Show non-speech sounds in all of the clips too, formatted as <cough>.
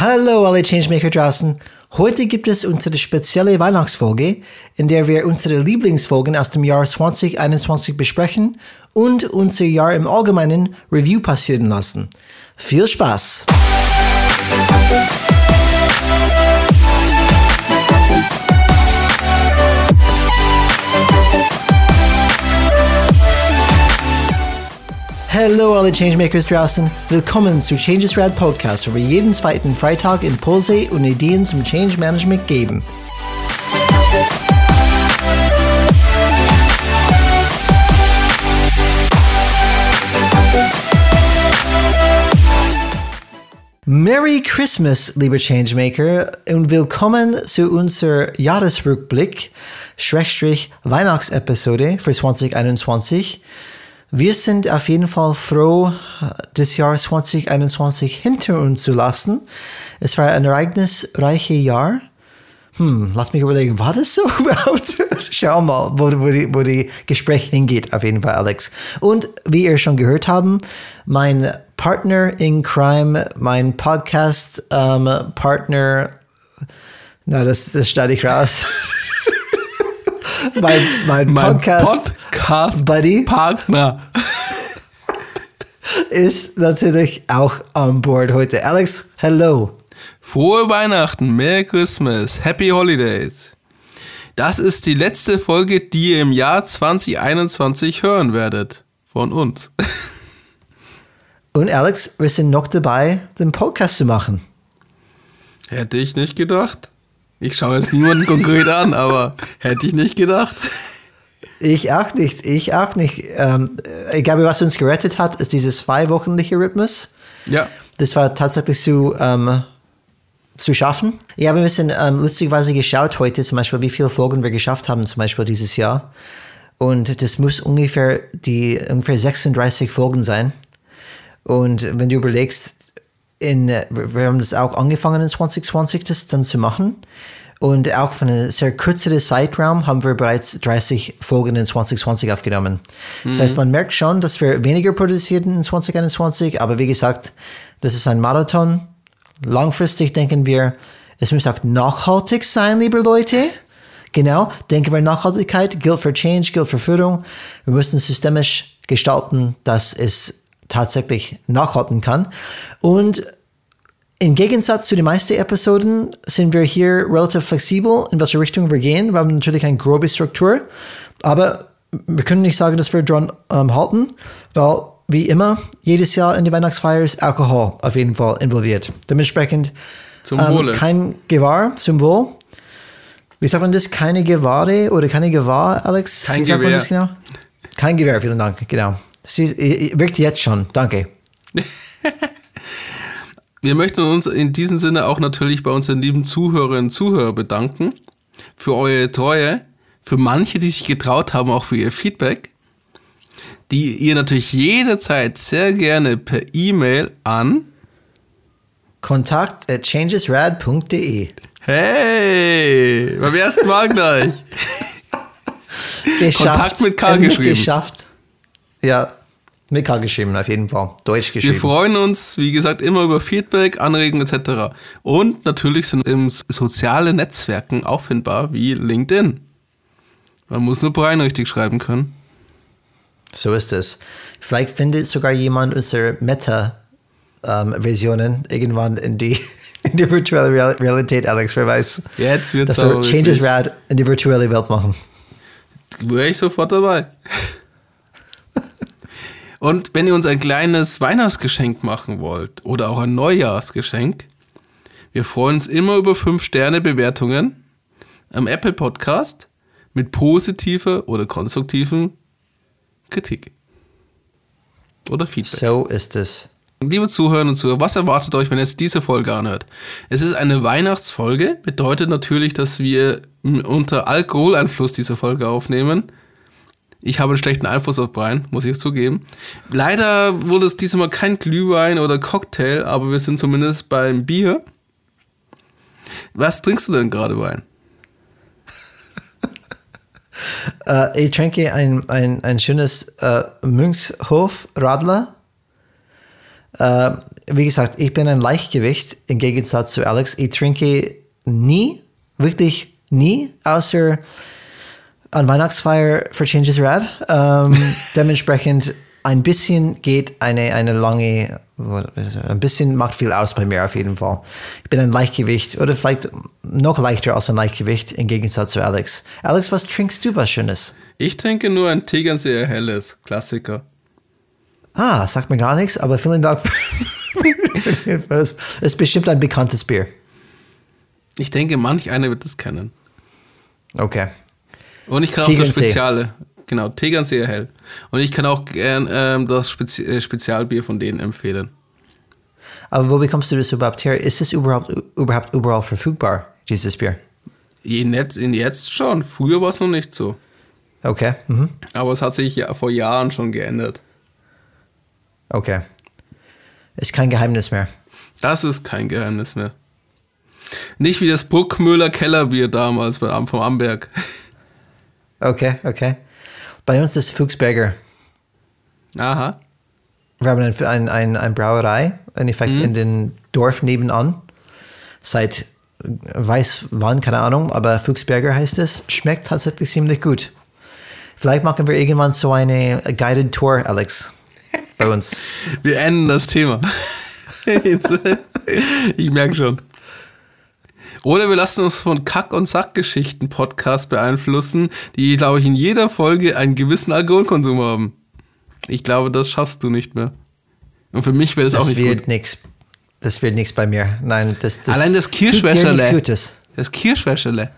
Hallo alle Changemaker draußen. Heute gibt es unsere spezielle Weihnachtsfolge, in der wir unsere Lieblingsfolgen aus dem Jahr 2021 besprechen und unser Jahr im Allgemeinen Review passieren lassen. Viel Spaß! Hallo alle Changemakers draußen. Willkommen zu Changes Rad Podcast, wo wir jeden zweiten Freitag Impulse und Ideen zum Change Management geben. Merry Christmas, lieber Changemaker, und willkommen zu unserer Jahresrückblick, Schrägstrich Weihnachtsepisode für 2021. Wir sind auf jeden Fall froh, das Jahr 2021 hinter uns zu lassen. Es war ein ereignisreiches Jahr. Hm, lass mich überlegen, war das so <laughs> überhaupt? Schau mal, wo, wo, die, wo die Gespräch hingeht, auf jeden Fall, Alex. Und wie ihr schon gehört haben, mein Partner in Crime, mein Podcast-Partner, ähm, na, das, das schneide ich raus. <laughs> <laughs> mein, mein, mein Podcast. Podcast Buddy Partner <laughs> ist natürlich auch an Bord heute. Alex, hello. Frohe Weihnachten, Merry Christmas, Happy Holidays. Das ist die letzte Folge, die ihr im Jahr 2021 hören werdet. Von uns. <laughs> Und Alex, wir sind noch dabei, den Podcast zu machen. Hätte ich nicht gedacht. Ich schaue jetzt niemanden konkret an, aber hätte ich nicht gedacht. Ich auch nicht, ich auch nicht. Ähm, ich glaube, was uns gerettet hat, ist dieses zweiwöchentliche Rhythmus. Ja. Das war tatsächlich zu, ähm, zu schaffen. Ich habe ein bisschen ähm, lustigerweise geschaut heute, zum Beispiel, wie viele Folgen wir geschafft haben, zum Beispiel dieses Jahr. Und das muss ungefähr die ungefähr 36 Folgen sein. Und wenn du überlegst, in, wir haben das auch angefangen in 2020, das dann zu machen. Und auch von einem sehr kürzeren Zeitraum haben wir bereits 30 Folgen in 2020 aufgenommen. Mhm. Das heißt, man merkt schon, dass wir weniger produzieren in 2021, aber wie gesagt, das ist ein Marathon. Langfristig denken wir, es muss auch nachhaltig sein, liebe Leute. Genau, denken wir Nachhaltigkeit, gilt für Change, gilt für Führung. Wir müssen systemisch gestalten, dass es tatsächlich nachhalten kann. Und im Gegensatz zu den meisten Episoden sind wir hier relativ flexibel, in welche Richtung wir gehen. Wir haben natürlich eine grobe Struktur, aber wir können nicht sagen, dass wir dran ähm, halten, weil wie immer, jedes Jahr in die Weihnachtsfeier ist Alkohol auf jeden Fall involviert. Dementsprechend ähm, kein Gewahr, zum Wohl. Wie sagt man das? Keine Gewahre oder keine Gewahr, Alex? Kein Gewehr. genau? Kein Gewehr, vielen Dank, genau. Sie wirkt jetzt schon, danke. <laughs> Wir möchten uns in diesem Sinne auch natürlich bei unseren lieben Zuhörerinnen und Zuhörern bedanken für eure Treue, für manche, die sich getraut haben, auch für ihr Feedback, die ihr natürlich jederzeit sehr gerne per E-Mail an kontakt at changesrad.de Hey, beim ersten Mal gleich. <laughs> geschafft. Kontakt mit K geschrieben. geschafft. Ja, mit K geschrieben, auf jeden Fall. Deutsch geschrieben. Wir freuen uns, wie gesagt, immer über Feedback, Anregungen etc. Und natürlich sind im soziale Netzwerken auffindbar wie LinkedIn. Man muss nur Brian richtig schreiben können. So ist es. Vielleicht findet sogar jemand unsere Meta-Versionen irgendwann in die, <laughs> in die virtuelle Real Realität, Alex, wer weiß. Jetzt wird Dass wir Changes Rad in die virtuelle Welt machen. Wäre ich sofort dabei. Und wenn ihr uns ein kleines Weihnachtsgeschenk machen wollt oder auch ein Neujahrsgeschenk, wir freuen uns immer über 5-Sterne-Bewertungen am Apple Podcast mit positiver oder konstruktiven Kritik. Oder Feedback. So ist es. Liebe Zuhörer und Zuhörer, was erwartet euch, wenn ihr jetzt diese Folge anhört? Es ist eine Weihnachtsfolge, bedeutet natürlich, dass wir unter Alkoholeinfluss diese Folge aufnehmen. Ich habe einen schlechten Einfluss auf Brian, muss ich zugeben. Leider wurde es diesmal kein Glühwein oder Cocktail, aber wir sind zumindest beim Bier. Was trinkst du denn gerade, Brian? <laughs> Äh, ich trinke ein, ein, ein schönes äh, Münchshof Radler. Äh, wie gesagt, ich bin ein Leichtgewicht im Gegensatz zu Alex. Ich trinke nie, wirklich nie, außer an Weihnachtsfeier für Changes Rad. Ähm, <laughs> dementsprechend ein bisschen geht eine, eine lange, ein bisschen macht viel aus bei mir auf jeden Fall. Ich bin ein Leichtgewicht oder vielleicht noch leichter als ein Leichtgewicht im Gegensatz zu Alex. Alex, was trinkst du was Schönes? Ich trinke nur ein Tegernseer helles, Klassiker. Ah, sagt mir gar nichts, aber vielen Dank. es <laughs> ist bestimmt ein bekanntes Bier. Ich denke, manch einer wird es kennen. Okay. Und ich kann auch das Speziale. Genau, Tegernseer hell. Und ich kann auch gern ähm, das Spezi äh, Spezialbier von denen empfehlen. Aber wo bekommst du das überhaupt her? Ist es überhaupt, überhaupt überall verfügbar, dieses Bier? In jetzt, in jetzt schon. Früher war es noch nicht so. Okay. Mhm. Aber es hat sich ja vor Jahren schon geändert. Okay. Ist kein Geheimnis mehr. Das ist kein Geheimnis mehr. Nicht wie das Bruckmüller Kellerbier damals vom Amberg. <laughs> Okay, okay. Bei uns ist Fuchsberger. Aha. Wir haben eine ein, ein, ein Brauerei, in Effekt mhm. in dem Dorf nebenan. Seit weiß wann, keine Ahnung, aber Fuchsberger heißt es. Schmeckt tatsächlich ziemlich gut. Vielleicht machen wir irgendwann so eine Guided Tour, Alex, bei uns. <laughs> wir enden das Thema. <laughs> ich merke schon. Oder wir lassen uns von Kack- und Sackgeschichten-Podcast beeinflussen, die, glaube ich, in jeder Folge einen gewissen Alkoholkonsum haben. Ich glaube, das schaffst du nicht mehr. Und für mich wäre es auch nicht wird Nix. Das wird nichts bei mir. Nein, das, das Allein das Kirschwäscherle. Das Kirschwäscherle.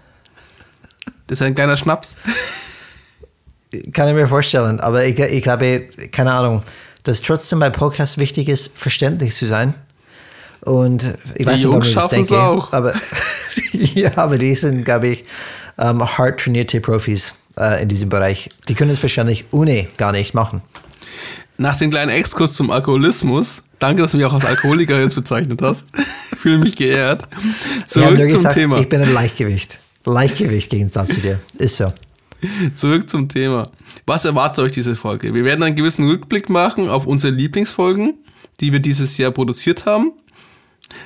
Das ist ein kleiner Schnaps. Kann ich mir vorstellen, aber ich, ich glaube, keine Ahnung, dass trotzdem bei Podcasts wichtig ist, verständlich zu sein. Und ich weiß die nicht, ob ich das denke, auch. aber <laughs> <laughs> ja, aber die sind, glaube ich, ähm, hart trainierte Profis äh, in diesem Bereich. Die können es wahrscheinlich ohne gar nicht machen. Nach dem kleinen Exkurs zum Alkoholismus, danke, dass du mich auch als Alkoholiker jetzt bezeichnet hast. <laughs> Fühle mich geehrt. Zurück zum gesagt, Thema. Ich bin ein Leichtgewicht. Leichtgewicht gegen das zu dir. Ist so. Zurück zum Thema. Was erwartet euch diese Folge? Wir werden einen gewissen Rückblick machen auf unsere Lieblingsfolgen, die wir dieses Jahr produziert haben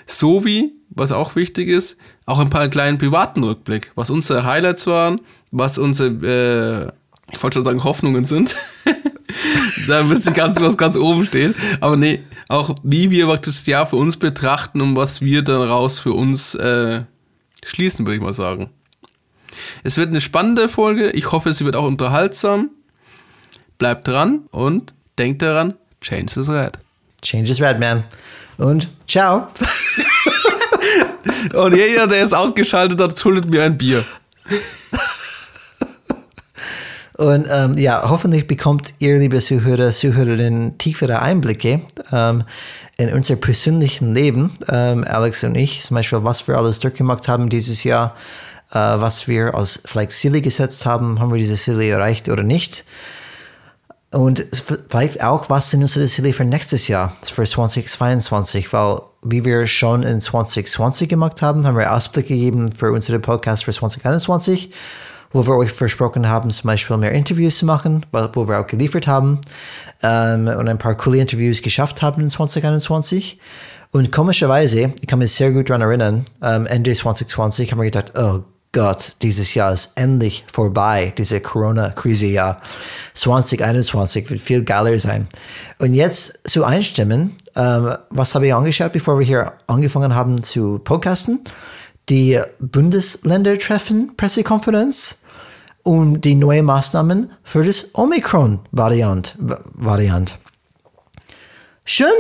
sowie, was auch wichtig ist, auch ein paar kleinen privaten Rückblick, was unsere Highlights waren, was unsere, äh, ich wollte schon sagen, Hoffnungen sind. <laughs> da müsste ganz was ganz oben stehen. Aber nee, auch wie wir das Jahr für uns betrachten und was wir dann raus für uns äh, schließen, würde ich mal sagen. Es wird eine spannende Folge. Ich hoffe, sie wird auch unterhaltsam. Bleibt dran und denkt daran, change is red. Change is red, man und ciao. <laughs> und jeder, der jetzt ausgeschaltet hat, schuldet mir ein Bier. Und ähm, ja, hoffentlich bekommt ihr, liebe Zuhörer, Zuhörerinnen, tiefere Einblicke ähm, in unser persönlichen Leben, ähm, Alex und ich, zum Beispiel, was wir alles durchgemacht haben dieses Jahr, äh, was wir als vielleicht Ziele gesetzt haben, haben wir diese Ziele erreicht oder nicht. Und vielleicht auch, was sind unsere Ziele für nächstes Jahr, für 2022, weil wie wir schon in 2020 gemacht haben, haben wir Ausblicke gegeben für unsere Podcast für 2021, wo wir euch versprochen haben, zum Beispiel mehr Interviews zu machen, wo wir auch geliefert haben ähm, und ein paar coole Interviews geschafft haben in 2021. Und komischerweise, ich kann mich sehr gut daran erinnern, ähm, Ende 2020 haben wir gedacht, oh Gott, dieses Jahr ist endlich vorbei, diese Corona-Krise-Jahr. 2021 wird viel geiler sein. Und jetzt zu einstimmen, ähm, was habe ich angeschaut, bevor wir hier angefangen haben zu podcasten? Die Bundesländertreffen-Pressekonferenz und die neuen Maßnahmen für das Omikron-Variant. Variant. Schön!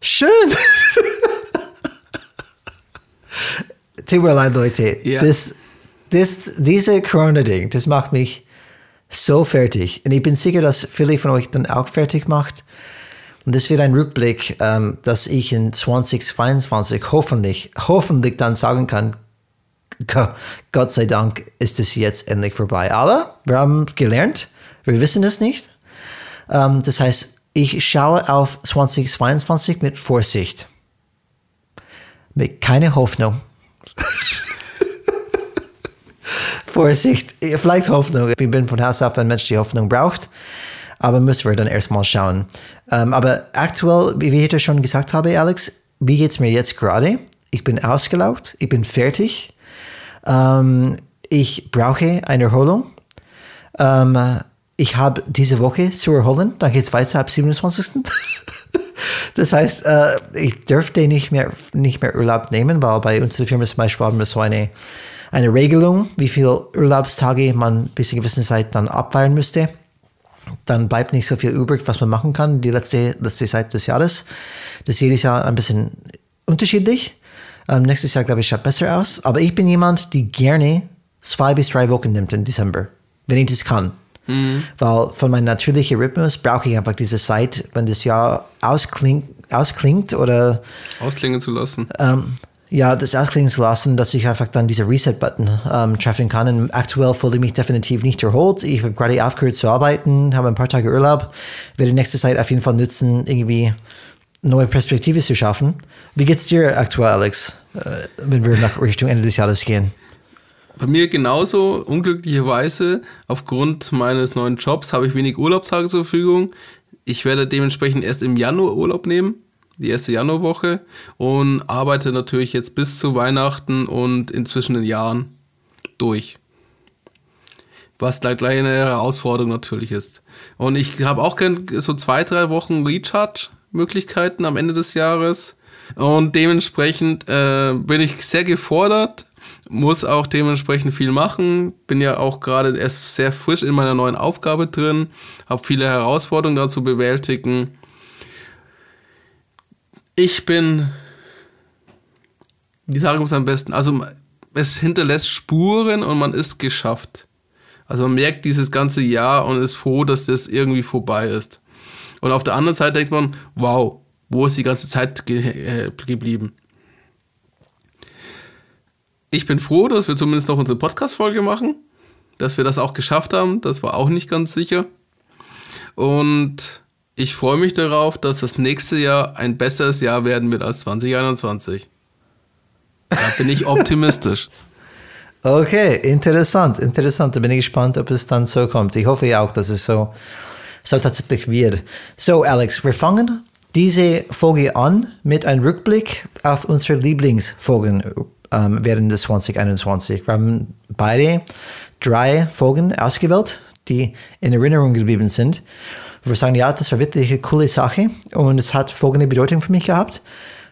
Schön! <laughs> tut mir leid, Leute. Ja. Das, das, diese Corona-Ding, das macht mich so fertig. Und ich bin sicher, dass viele von euch dann auch fertig macht. Und das wird ein Rückblick, ähm, dass ich in 2022 hoffentlich, hoffentlich dann sagen kann, Gott sei Dank ist es jetzt endlich vorbei. Aber wir haben gelernt, wir wissen es nicht. Ähm, das heißt, ich schaue auf 2022 mit Vorsicht. Mit keine Hoffnung, <laughs> Vorsicht, vielleicht Hoffnung. Ich bin von Haus auf ein Mensch, der Hoffnung braucht. Aber müssen wir dann erstmal schauen. Ähm, aber aktuell, wie ich heute schon gesagt habe, Alex, wie geht es mir jetzt gerade? Ich bin ausgelaugt, ich bin fertig. Ähm, ich brauche eine Erholung. Ähm, ich habe diese Woche zu erholen, dann geht es weiter ab 27. <laughs> das heißt, äh, ich dürfte nicht mehr, nicht mehr Urlaub nehmen, weil bei uns in der Firma zum Beispiel haben wir so eine, eine Regelung, wie viele Urlaubstage man bis zu gewissen Zeit dann abfeiern müsste. Dann bleibt nicht so viel übrig, was man machen kann, die letzte, letzte Zeit des Jahres. Das ist jedes Jahr ein bisschen unterschiedlich. Ähm, nächstes Jahr, glaube ich, schaut besser aus. Aber ich bin jemand, die gerne zwei bis drei Wochen nimmt im Dezember, wenn ich das kann. Mhm. Weil von meinem natürlichen Rhythmus brauche ich einfach diese Zeit, wenn das Jahr ausklingt, ausklingt oder. Ausklingen zu lassen. Ähm, ja, das ausklingen zu lassen, dass ich einfach dann diese Reset-Button ähm, treffen kann. Und aktuell fühle ich mich definitiv nicht erholt. Ich habe gerade aufgehört zu arbeiten, habe ein paar Tage Urlaub, werde nächste Zeit auf jeden Fall nutzen, irgendwie neue Perspektive zu schaffen. Wie geht's dir aktuell, Alex, äh, wenn wir nach Richtung Ende des Jahres gehen? Bei mir genauso, unglücklicherweise, aufgrund meines neuen Jobs habe ich wenig Urlaubstage zur Verfügung. Ich werde dementsprechend erst im Januar Urlaub nehmen, die erste Januarwoche, und arbeite natürlich jetzt bis zu Weihnachten und inzwischen den Jahren durch. Was gleich eine Herausforderung natürlich ist. Und ich habe auch so zwei, drei Wochen Recharge-Möglichkeiten am Ende des Jahres. Und dementsprechend äh, bin ich sehr gefordert, muss auch dementsprechend viel machen. Bin ja auch gerade erst sehr frisch in meiner neuen Aufgabe drin, habe viele Herausforderungen dazu bewältigen. Ich bin, die Sache muss am besten, also es hinterlässt Spuren und man ist geschafft. Also man merkt dieses ganze Jahr und ist froh, dass das irgendwie vorbei ist. Und auf der anderen Seite denkt man, wow, wo ist die ganze Zeit ge äh, geblieben? Ich bin froh, dass wir zumindest noch unsere Podcast-Folge machen, dass wir das auch geschafft haben. Das war auch nicht ganz sicher. Und ich freue mich darauf, dass das nächste Jahr ein besseres Jahr werden wird als 2021. Da bin ich <laughs> optimistisch. Okay, interessant, interessant. Da bin ich gespannt, ob es dann so kommt. Ich hoffe ja auch, dass es so, so tatsächlich wird. So, Alex, wir fangen diese Folge an mit einem Rückblick auf unsere Lieblingsfolgen ähm, während des 2021. Wir haben beide drei Folgen ausgewählt, die in Erinnerung geblieben sind. Wir sagen, ja, das war wirklich eine coole Sache und es hat folgende Bedeutung für mich gehabt.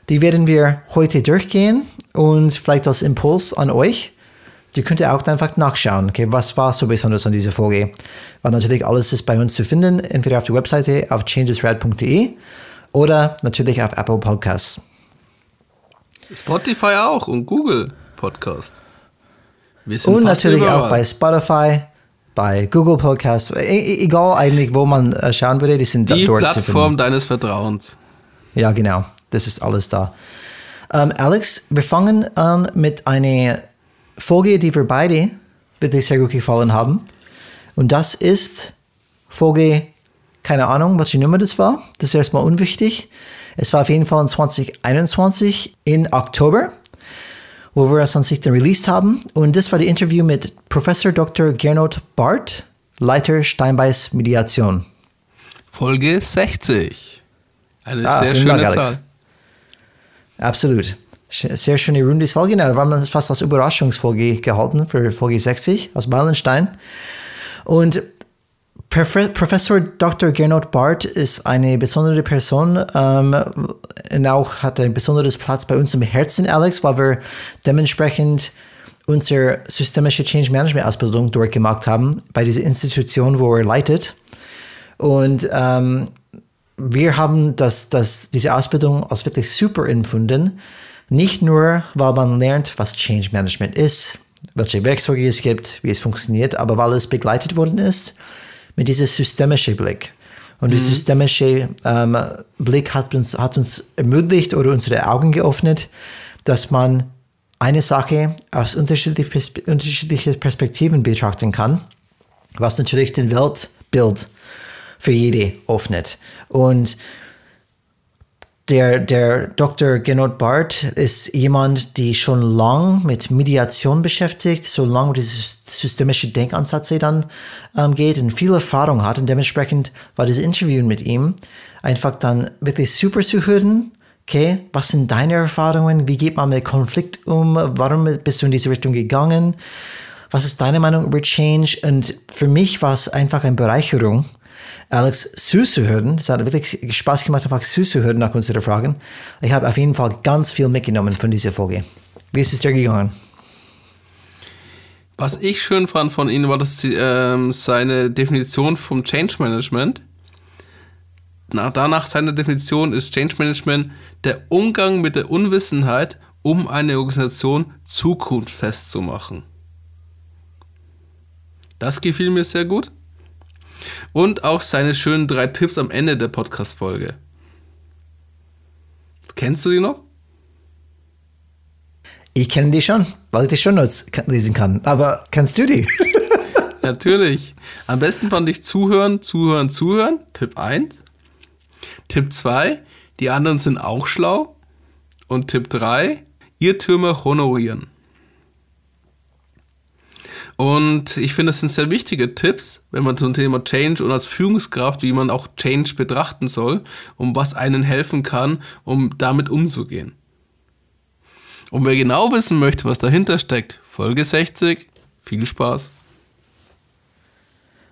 Die werden wir heute durchgehen und vielleicht als Impuls an euch. Die könnt ihr auch einfach nachschauen, okay, was war so besonders an dieser Folge. Weil natürlich alles ist bei uns zu finden, entweder auf der Webseite auf changesrad.de oder natürlich auf Apple Podcasts. Spotify auch und Google Podcast. und natürlich auch bei Spotify, bei Google Podcasts, e, e egal eigentlich, wo man äh, schauen würde, die sind die dort Plattform deines Vertrauens. Ja, genau. Das ist alles da. Ähm, Alex, wir fangen an mit einer Folge, die wir beide wirklich sehr gut gefallen haben. Und das ist Folge, keine Ahnung, was die Nummer das war. Das ist erstmal unwichtig. Es war auf jeden Fall in 2021 in Oktober, wo wir es an sich dann released haben. Und das war das Interview mit Professor Dr. Gernot Barth, Leiter Steinbeiß Mediation. Folge 60. Eine ah, sehr schöne Dank, Zahl. Absolut. Sehr schöne runde Zahl, genau. Wir haben das fast als Überraschungsfolge gehalten für Folge 60 aus Meilenstein. Und Professor Dr. Gernot Barth ist eine besondere Person ähm, und auch hat ein besonderes Platz bei uns im Herzen, Alex, weil wir dementsprechend unsere systemische Change Management Ausbildung durchgemacht haben bei dieser Institution, wo er leitet. Und ähm, wir haben das, das, diese Ausbildung als wirklich super empfunden. Nicht nur, weil man lernt, was Change Management ist, welche Werkzeuge es gibt, wie es funktioniert, aber weil es begleitet worden ist mit diesem systemischen Blick. Und mhm. der systemische ähm, Blick hat uns, hat uns ermöglicht oder unsere Augen geöffnet, dass man eine Sache aus unterschiedlichen unterschiedliche Perspektiven betrachten kann, was natürlich den Weltbild für jede öffnet. Und Der, der Dr. Genot Barth ist jemand, die schon lang mit Mediation beschäftigt, so lange dieses systemische Denkansatz dann ähm, geht und viel Erfahrung hat. Und dementsprechend war das Interview mit ihm einfach dann wirklich super zu hören. Okay, was sind deine Erfahrungen? Wie geht man mit Konflikt um? Warum bist du in diese Richtung gegangen? Was ist deine Meinung über Change? Und für mich war es einfach eine Bereicherung, Alex zuzuhören. Es hat wirklich Spaß gemacht, einfach zuzuhören nach unseren Fragen. Ich habe auf jeden Fall ganz viel mitgenommen von dieser Folge. Wie ist es dir gegangen? Was ich schön fand von Ihnen, war dass äh, seine Definition vom Change Management. Na, danach seine Definition ist Change Management der Umgang mit der Unwissenheit, um eine Organisation zukunftsfest zu machen. Das gefiel mir sehr gut und auch seine schönen drei Tipps am Ende der Podcast-Folge. Kennst du die noch? Ich kenne die schon, weil ich die schon lesen kann. Aber kennst du die? <laughs> Natürlich. Am besten fand ich zuhören, zuhören, zuhören. Tipp 1. Tipp 2. Die anderen sind auch schlau. Und Tipp 3. Irrtümer honorieren. Und ich finde, das sind sehr wichtige Tipps, wenn man zum Thema Change und als Führungskraft, wie man auch Change betrachten soll, um was einen helfen kann, um damit umzugehen. Und wer genau wissen möchte, was dahinter steckt, Folge 60, viel Spaß.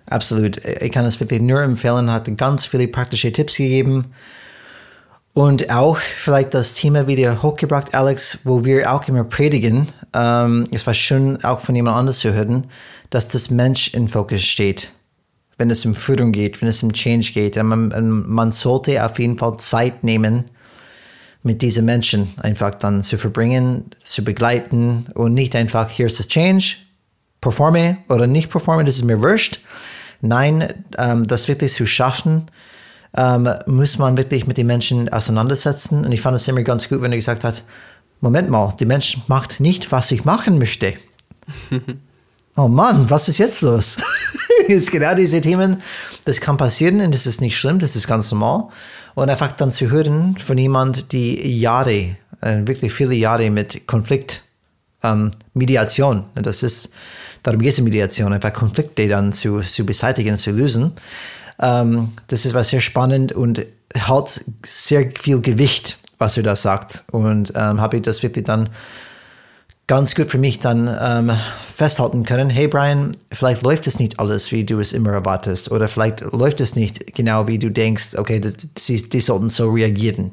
Absolut. Ich kann es wirklich nur empfehlen, hat ganz viele praktische Tipps gegeben. Und auch vielleicht das Thema wieder hochgebracht, Alex, wo wir auch immer predigen. Ähm, es war schön, auch von jemand anders zu hören, dass das Mensch in Fokus steht. Wenn es um Führung geht, wenn es um Change geht. Man, man sollte auf jeden Fall Zeit nehmen, mit diesen Menschen einfach dann zu verbringen, zu begleiten und nicht einfach, hier ist das Change, performe oder nicht performe, das ist mir wurscht. Nein, ähm, das wirklich zu schaffen, ähm, muss man wirklich mit den Menschen auseinandersetzen. Und ich fand es immer ganz gut, wenn er gesagt hat, Moment mal, die Mensch macht nicht, was ich machen möchte. <laughs> oh Mann, was ist jetzt los? <laughs> ist genau diese Themen, das kann passieren und das ist nicht schlimm, das ist ganz normal. Und einfach dann zu hören von jemand, die Jahre, äh, wirklich viele Jahre mit Konflikt, ähm, Mediation, das ist, darum geht es in Mediation, einfach Konflikte dann zu, zu beseitigen, zu lösen. Ähm, das ist was sehr spannend und hat sehr viel Gewicht, was er da sagt. Und ähm, habe ich das wirklich dann ganz gut für mich dann ähm, festhalten können. Hey Brian, vielleicht läuft es nicht alles, wie du es immer erwartest. Oder vielleicht läuft es nicht genau, wie du denkst, okay, die, die sollten so reagieren.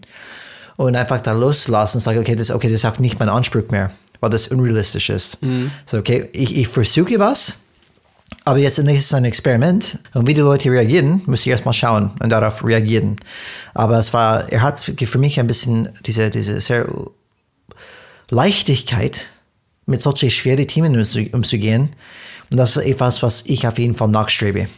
Und einfach da loslassen und sagen, okay, das, okay, das ist auch nicht mein Anspruch mehr, weil das unrealistisch ist. Mhm. So, okay, ich, ich versuche was, aber jetzt ist es ein Experiment und wie die Leute reagieren, muss ich erstmal schauen und darauf reagieren. Aber es war, er hat für mich ein bisschen diese, diese sehr Leichtigkeit, mit solchen schweren Themen umzugehen. Und das ist etwas, was ich auf jeden Fall nachstrebe.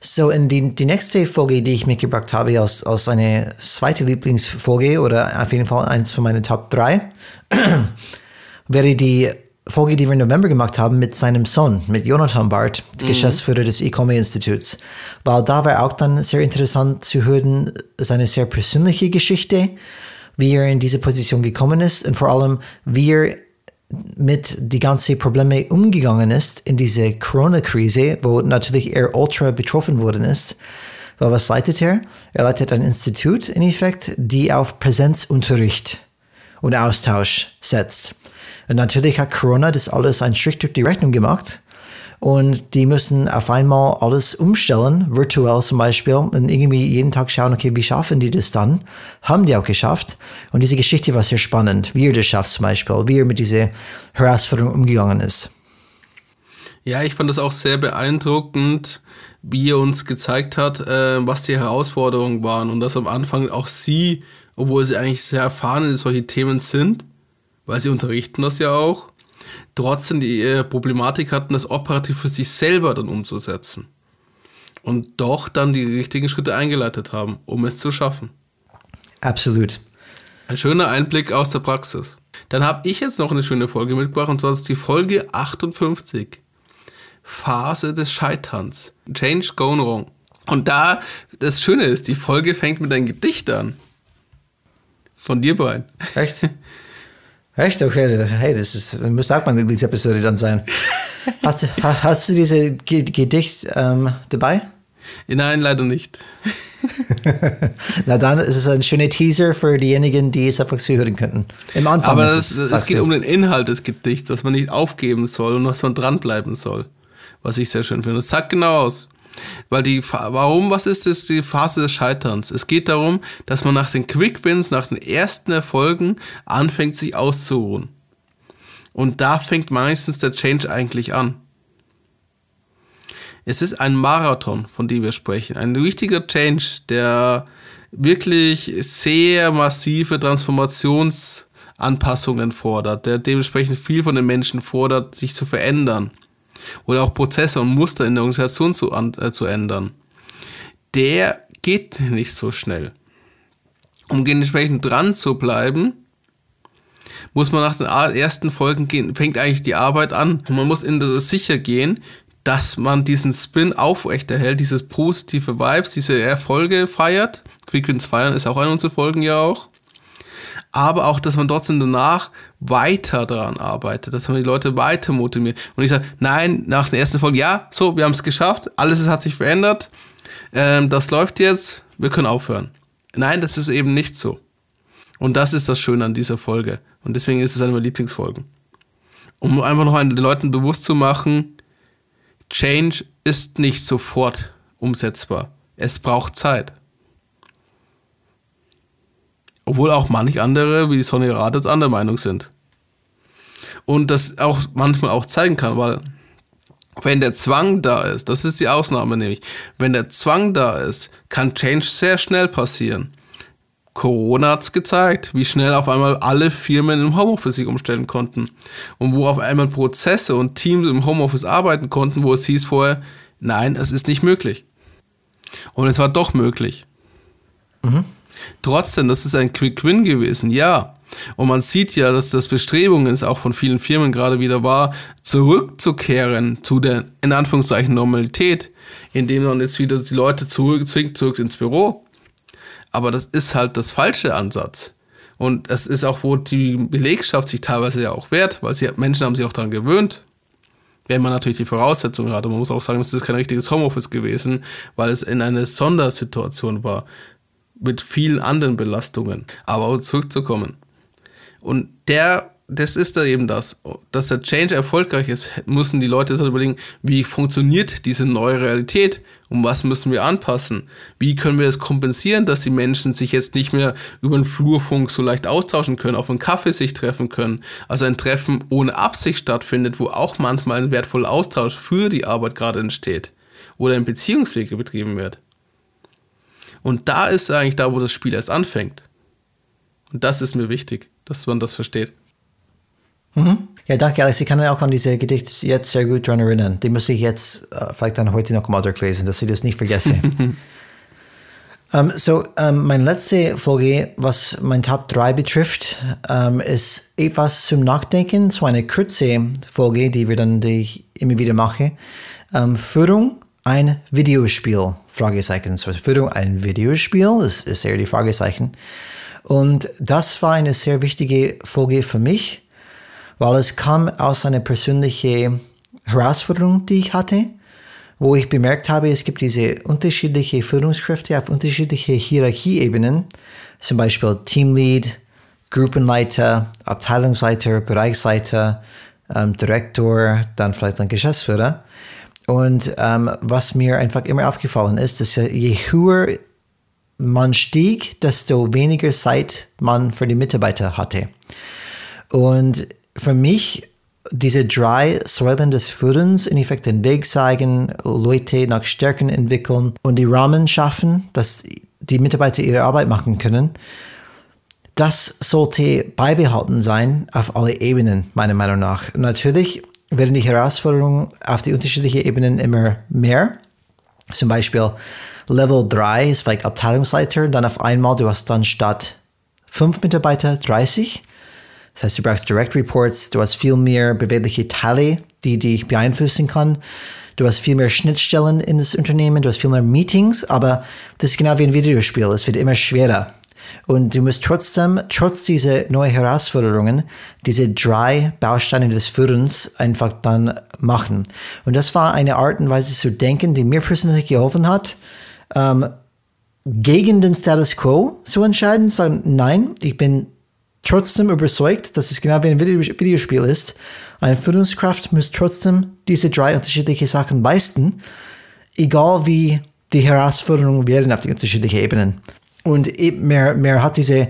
So, in die, die nächste Folge, die ich mitgebracht habe, als, als eine zweite Lieblingsfolge oder auf jeden Fall eins von meinen Top 3, <clears throat> wäre die Folge, die wir im November gemacht haben mit seinem Sohn, mit Jonathan Barth, mhm. Geschäftsführer des E-Commerce-Instituts. Weil da war auch dann sehr interessant zu hören, seine sehr persönliche Geschichte, wie er in diese Position gekommen ist und vor allem, wie er mit die ganzen Probleme umgegangen ist in diese Corona-Krise, wo natürlich er ultra betroffen worden ist. Weil was leitet er? Er leitet ein Institut in Effekt, die auf Präsenzunterricht und Austausch setzt. Natürlich hat Corona das alles ein Strich durch die Rechnung gemacht. Und die müssen auf einmal alles umstellen, virtuell zum Beispiel, und irgendwie jeden Tag schauen, okay, wie schaffen die das dann? Haben die auch geschafft. Und diese Geschichte war sehr spannend, wie er das schafft zum Beispiel, wie er mit dieser Herausforderung umgegangen ist. Ja, ich fand das auch sehr beeindruckend, wie er uns gezeigt hat, äh, was die Herausforderungen waren und dass am Anfang auch sie, obwohl sie eigentlich sehr erfahren in solche Themen sind, weil sie unterrichten das ja auch, trotzdem die äh, Problematik hatten, das operativ für sich selber dann umzusetzen. Und doch dann die richtigen Schritte eingeleitet haben, um es zu schaffen. Absolut. Ein schöner Einblick aus der Praxis. Dann habe ich jetzt noch eine schöne Folge mitgebracht, und zwar ist die Folge 58. Phase des Scheiterns. Change Gone Wrong. Und da, das Schöne ist, die Folge fängt mit einem Gedicht an. Von dir, Brian. Echt? <laughs> Echt? Okay, hey, das ist, muss sagt man Lieblingsepisode dann sein. <laughs> Hast, ha, hast du diese G Gedicht ähm, dabei? Nein, leider nicht. <laughs> Na dann ist es ein schöner Teaser für diejenigen, die es einfach zuhören könnten. Im Anfang. Aber es, es geht du. um den Inhalt des Gedichts, dass man nicht aufgeben soll und dass man dranbleiben soll. Was ich sehr schön finde. Das sagt genau aus. Weil die, warum, was ist das, die Phase des Scheiterns? Es geht darum, dass man nach den Quick Wins, nach den ersten Erfolgen anfängt, sich auszuruhen. Und da fängt meistens der Change eigentlich an. Es ist ein Marathon, von dem wir sprechen. Ein wichtiger Change, der wirklich sehr massive Transformationsanpassungen fordert, der dementsprechend viel von den Menschen fordert, sich zu verändern oder auch Prozesse und Muster in der Organisation zu, äh, zu ändern. Der geht nicht so schnell. Um dementsprechend dran zu bleiben, muss man nach den ersten Folgen gehen, fängt eigentlich die Arbeit an. Und man muss in der sicher gehen, dass man diesen Spin aufrechterhält, dieses positive Vibes, diese Erfolge feiert. Quick Wins feiern ist auch eine unserer Folgen ja auch. Aber auch, dass man trotzdem danach weiter daran arbeitet, dass man die Leute weiter motiviert. Und ich sage, nein, nach der ersten Folge, ja, so, wir haben es geschafft, alles hat sich verändert, ähm, das läuft jetzt, wir können aufhören. Nein, das ist eben nicht so. Und das ist das Schöne an dieser Folge. Und deswegen ist es eine meiner Lieblingsfolgen. Um einfach noch den Leuten bewusst zu machen, Change ist nicht sofort umsetzbar. Es braucht Zeit. Obwohl auch manch andere, wie Sonny Raditz, andere Meinung sind. Und das auch manchmal auch zeigen kann, weil wenn der Zwang da ist, das ist die Ausnahme nämlich, wenn der Zwang da ist, kann Change sehr schnell passieren. Corona hat es gezeigt, wie schnell auf einmal alle Firmen im Homeoffice sich umstellen konnten. Und wo auf einmal Prozesse und Teams im Homeoffice arbeiten konnten, wo es hieß vorher, nein, es ist nicht möglich. Und es war doch möglich. Mhm. Trotzdem, das ist ein Quick Win gewesen, ja. Und man sieht ja, dass das Bestrebungen ist auch von vielen Firmen gerade wieder war, zurückzukehren zu der in Anführungszeichen Normalität, indem man jetzt wieder die Leute zurück, zwingt zurück ins Büro. Aber das ist halt das falsche Ansatz. Und es ist auch, wo die Belegschaft sich teilweise ja auch wehrt, weil sie, Menschen haben sich auch daran gewöhnt, wenn man natürlich die Voraussetzungen hat. Und man muss auch sagen, es ist kein richtiges Homeoffice gewesen, weil es in einer Sondersituation war, mit vielen anderen Belastungen. Aber zurückzukommen. Und der das ist da eben das. Dass der Change erfolgreich ist, müssen die Leute sich überlegen, wie funktioniert diese neue Realität und was müssen wir anpassen? Wie können wir das kompensieren, dass die Menschen sich jetzt nicht mehr über den Flurfunk so leicht austauschen können, auf einen Kaffee sich treffen können? Also ein Treffen ohne Absicht stattfindet, wo auch manchmal ein wertvoller Austausch für die Arbeit gerade entsteht oder ein Beziehungsweg betrieben wird. Und da ist eigentlich da, wo das Spiel erst anfängt. Und das ist mir wichtig, dass man das versteht. Mhm. Ja, danke, Alex. Ich kann mich auch an diese Gedichte jetzt sehr gut daran erinnern. Die muss ich jetzt uh, vielleicht dann heute noch mal durchlesen, dass ich das nicht vergesse. um, <laughs> ähm, so, um, ähm, meine letzte Folge, was mein Top 3 betrifft, um, ähm, ist etwas zum Nachdenken. So eine kurze Folge, die wir dann die ich immer wieder mache. Führung, ein Videospiel? Fragezeichen. So, Führung, ein Videospiel, das ist eher die Fragezeichen. Und das war eine sehr wichtige Folge für mich weil es kam aus einer persönlichen Herausforderung, die ich hatte, wo ich bemerkt habe, es gibt diese unterschiedlichen Führungskräfte auf unterschiedliche Hierarchieebenen, zum Beispiel Teamlead, Gruppenleiter, Abteilungsleiter, Bereichsleiter, ähm, Direktor, dann vielleicht ein Geschäftsführer. Und ähm, was mir einfach immer aufgefallen ist, dass je höher man stieg, desto weniger Zeit man für die Mitarbeiter hatte. Und für mich diese drei Säulen des Führens in Effekt den Weg zeigen, Leute nach Stärken entwickeln und die Rahmen schaffen, dass die Mitarbeiter ihre Arbeit machen können. Das sollte beibehalten sein auf alle Ebenen, meiner Meinung nach. Natürlich werden die Herausforderungen auf die unterschiedlichen Ebenen immer mehr. Zum Beispiel Level 3 ist vielleicht Abteilungsleiter, dann auf einmal du hast dann statt fünf Mitarbeiter 30 das heißt, du brauchst Direct Reports, du hast viel mehr bewegliche Teile, die dich beeinflussen kann. Du hast viel mehr Schnittstellen in das Unternehmen, du hast viel mehr Meetings, aber das ist genau wie ein Videospiel. Es wird immer schwerer. Und du musst trotzdem, trotz dieser neuen Herausforderungen, diese drei Bausteine des Führens einfach dann machen. Und das war eine Art und Weise zu denken, die mir persönlich geholfen hat, ähm, gegen den Status Quo zu entscheiden, sagen, nein, ich bin trotzdem überzeugt, dass es genau wie ein Videospiel ist. Eine Führungskraft muss trotzdem diese drei unterschiedlichen Sachen leisten, egal wie die Herausforderungen werden auf die unterschiedlichen Ebenen. Und mir, mir hat diese,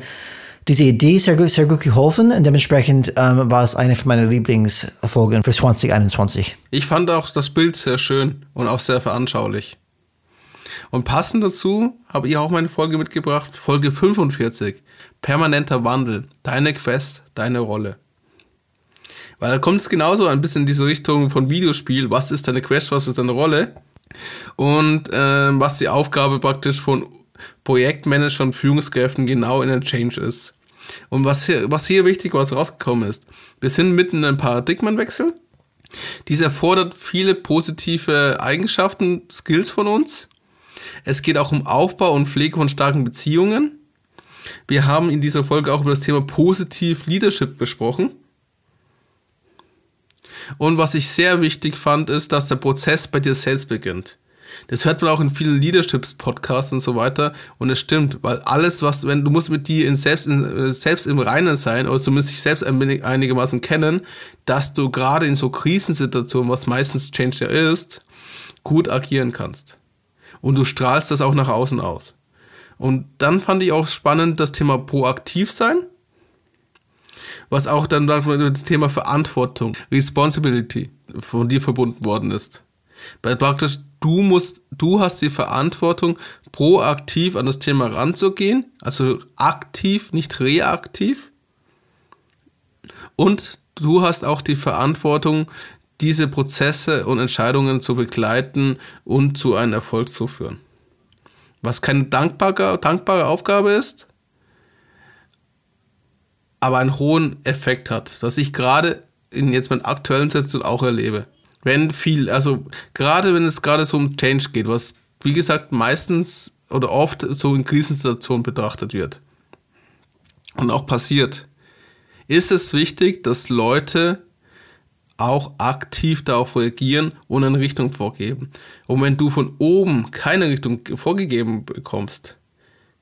diese Idee sehr gut, sehr gut geholfen und dementsprechend ähm, war es eine von meinen Lieblingsfolgen für 2021. Ich fand auch das Bild sehr schön und auch sehr veranschaulich. Und passend dazu habe ich auch meine Folge mitgebracht, Folge 45, Permanenter Wandel, deine Quest, deine Rolle. Weil da kommt es genauso ein bisschen in diese Richtung von Videospiel, was ist deine Quest, was ist deine Rolle und äh, was die Aufgabe praktisch von Projektmanagern und Führungskräften genau in den Change ist. Und was hier, was hier wichtig was rausgekommen ist, wir sind mitten in einem Paradigmenwechsel. Dies erfordert viele positive Eigenschaften, Skills von uns. Es geht auch um Aufbau und Pflege von starken Beziehungen. Wir haben in dieser Folge auch über das Thema Positiv Leadership besprochen. Und was ich sehr wichtig fand, ist, dass der Prozess bei dir selbst beginnt. Das hört man auch in vielen Leaderships-Podcasts und so weiter. Und es stimmt, weil alles, was, wenn du musst mit dir in selbst, in, selbst im Reinen sein oder zumindest dich selbst ein einigermaßen kennen, dass du gerade in so Krisensituationen, was meistens Change ja ist, gut agieren kannst. Und du strahlst das auch nach außen aus. Und dann fand ich auch spannend das Thema proaktiv sein was auch dann mit dem Thema Verantwortung, Responsibility von dir verbunden worden ist. Weil praktisch du musst, du hast die Verantwortung, proaktiv an das Thema ranzugehen, also aktiv, nicht reaktiv. Und du hast auch die Verantwortung, diese Prozesse und Entscheidungen zu begleiten und zu einem Erfolg zu führen. Was keine dankbare, dankbare Aufgabe ist, aber einen hohen Effekt hat, dass ich gerade in jetzt meinen aktuellen Sitzungen auch erlebe. Wenn viel, also gerade wenn es gerade so um Change geht, was wie gesagt meistens oder oft so in Krisensituationen betrachtet wird und auch passiert, ist es wichtig, dass Leute auch aktiv darauf reagieren und eine Richtung vorgeben. Und wenn du von oben keine Richtung vorgegeben bekommst,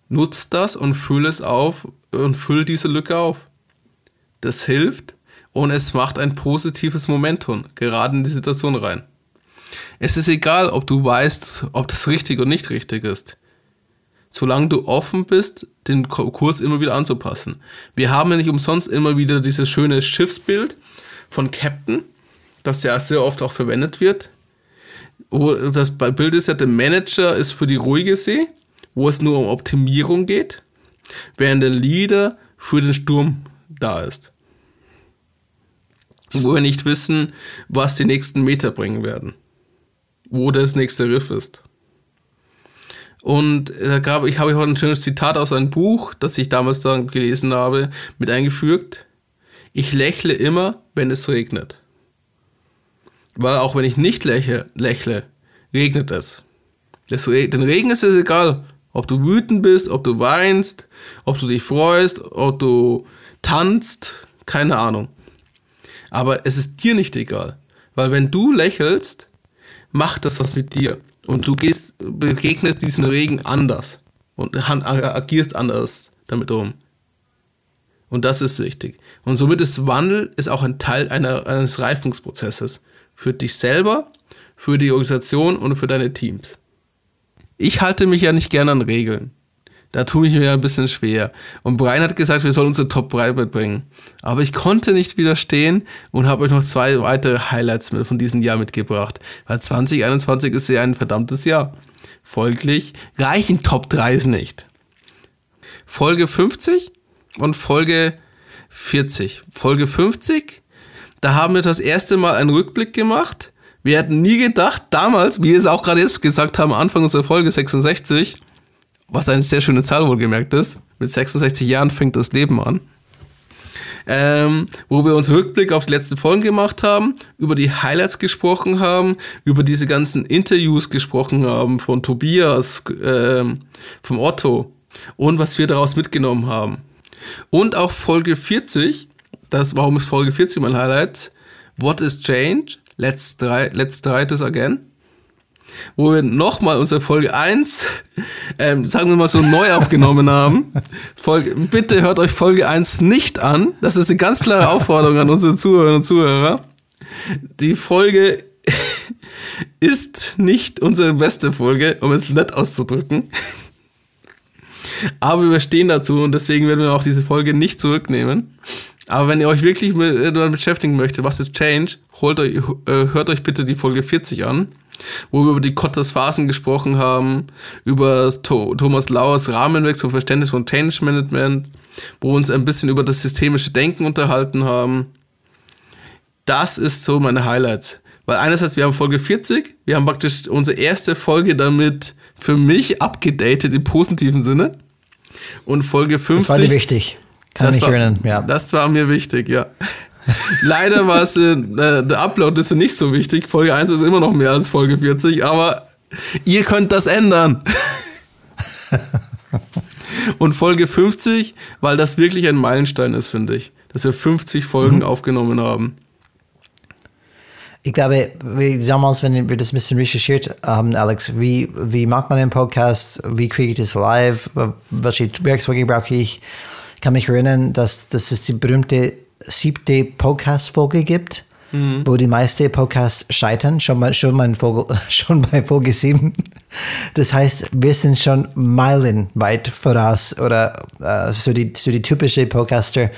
nutzt das und fülle es auf und füll diese Lücke auf. Das hilft und es macht ein positives Momentum gerade in die Situation rein. Es ist egal, ob du weißt, ob das richtig oder nicht richtig ist. Solange du offen bist, den Kurs immer wieder anzupassen. Wir haben ja nicht umsonst immer wieder dieses schöne Schiffsbild von Captain, das ja sehr oft auch verwendet wird. Das Bild ist ja, der Manager ist für die ruhige See, wo es nur um Optimierung geht, während der Leader für den Sturm da ist. Wo wir nicht wissen, was die nächsten Meter bringen werden. Wo das nächste Riff ist. Und da gab, ich habe heute ein schönes Zitat aus einem Buch, das ich damals dann gelesen habe, mit eingefügt. Ich lächle immer, wenn es regnet. Weil auch wenn ich nicht lächle, lächle regnet es. Das, den Regen ist es egal, ob du wütend bist, ob du weinst, ob du dich freust, ob du tanzt, keine Ahnung. Aber es ist dir nicht egal. Weil wenn du lächelst, macht das was mit dir. Und du gehst, begegnest diesen Regen anders. Und agierst anders damit um. Und das ist wichtig. Und somit ist Wandel ist auch ein Teil einer, eines Reifungsprozesses. Für dich selber, für die Organisation und für deine Teams. Ich halte mich ja nicht gerne an Regeln. Da tue ich mir ja ein bisschen schwer. Und Brian hat gesagt, wir sollen unsere Top 3 mitbringen. Aber ich konnte nicht widerstehen und habe euch noch zwei weitere Highlights von diesem Jahr mitgebracht. Weil 2021 ist ja ein verdammtes Jahr. Folglich reichen Top 3s nicht. Folge 50 und Folge 40. Folge 50, da haben wir das erste Mal einen Rückblick gemacht. Wir hätten nie gedacht, damals, wie wir es auch gerade jetzt gesagt haben, Anfang unserer Folge 66, was eine sehr schöne Zahl wohlgemerkt ist. Mit 66 Jahren fängt das Leben an. Ähm, wo wir uns Rückblick auf die letzten Folgen gemacht haben, über die Highlights gesprochen haben, über diese ganzen Interviews gesprochen haben von Tobias, ähm, vom Otto und was wir daraus mitgenommen haben. Und auch Folge 40, das, warum ist Folge 40 mein Highlight? What is Change? Let's try, let's try this again. Wo wir nochmal unsere Folge 1, ähm, sagen wir mal so, neu aufgenommen haben. <laughs> Folge, bitte hört euch Folge 1 nicht an. Das ist eine ganz klare Aufforderung an unsere Zuhörerinnen und Zuhörer. Die Folge <laughs> ist nicht unsere beste Folge, um es nett auszudrücken. Aber wir stehen dazu und deswegen werden wir auch diese Folge nicht zurücknehmen. Aber wenn ihr euch wirklich mit, äh, damit beschäftigen möchtet, was ist Change, holt euch, äh, hört euch bitte die Folge 40 an, wo wir über die Kotters Phasen gesprochen haben, über Thomas Lauers Rahmenwechsel zum Verständnis von Change Management, wo wir uns ein bisschen über das systemische Denken unterhalten haben. Das ist so meine Highlights. Weil einerseits, wir haben Folge 40, wir haben praktisch unsere erste Folge damit für mich abgedatet im positiven Sinne. Und Folge 50. Das war dir wichtig. Kann ich mich erinnern, ja. Das war mir wichtig, ja. <laughs> Leider war es, äh, der Upload ist ja nicht so wichtig. Folge 1 ist immer noch mehr als Folge 40, aber ihr könnt das ändern. <laughs> Und Folge 50, weil das wirklich ein Meilenstein ist, finde ich. Dass wir 50 Folgen mhm. aufgenommen haben. Ich glaube, wie damals, wenn wir das ein bisschen recherchiert haben, Alex, wie, wie macht man einen Podcast? Wie kriege ich das live? Welche Werkzeuge brauche ich? Ich kann mich erinnern, dass, dass es die berühmte siebte Podcast-Folge gibt, mhm. wo die meisten Podcasts scheitern, schon, mal, schon, mal Folge, <laughs> schon bei Folge 7. Das heißt, wir sind schon meilenweit voraus oder äh, so, die, so die typische Podcaster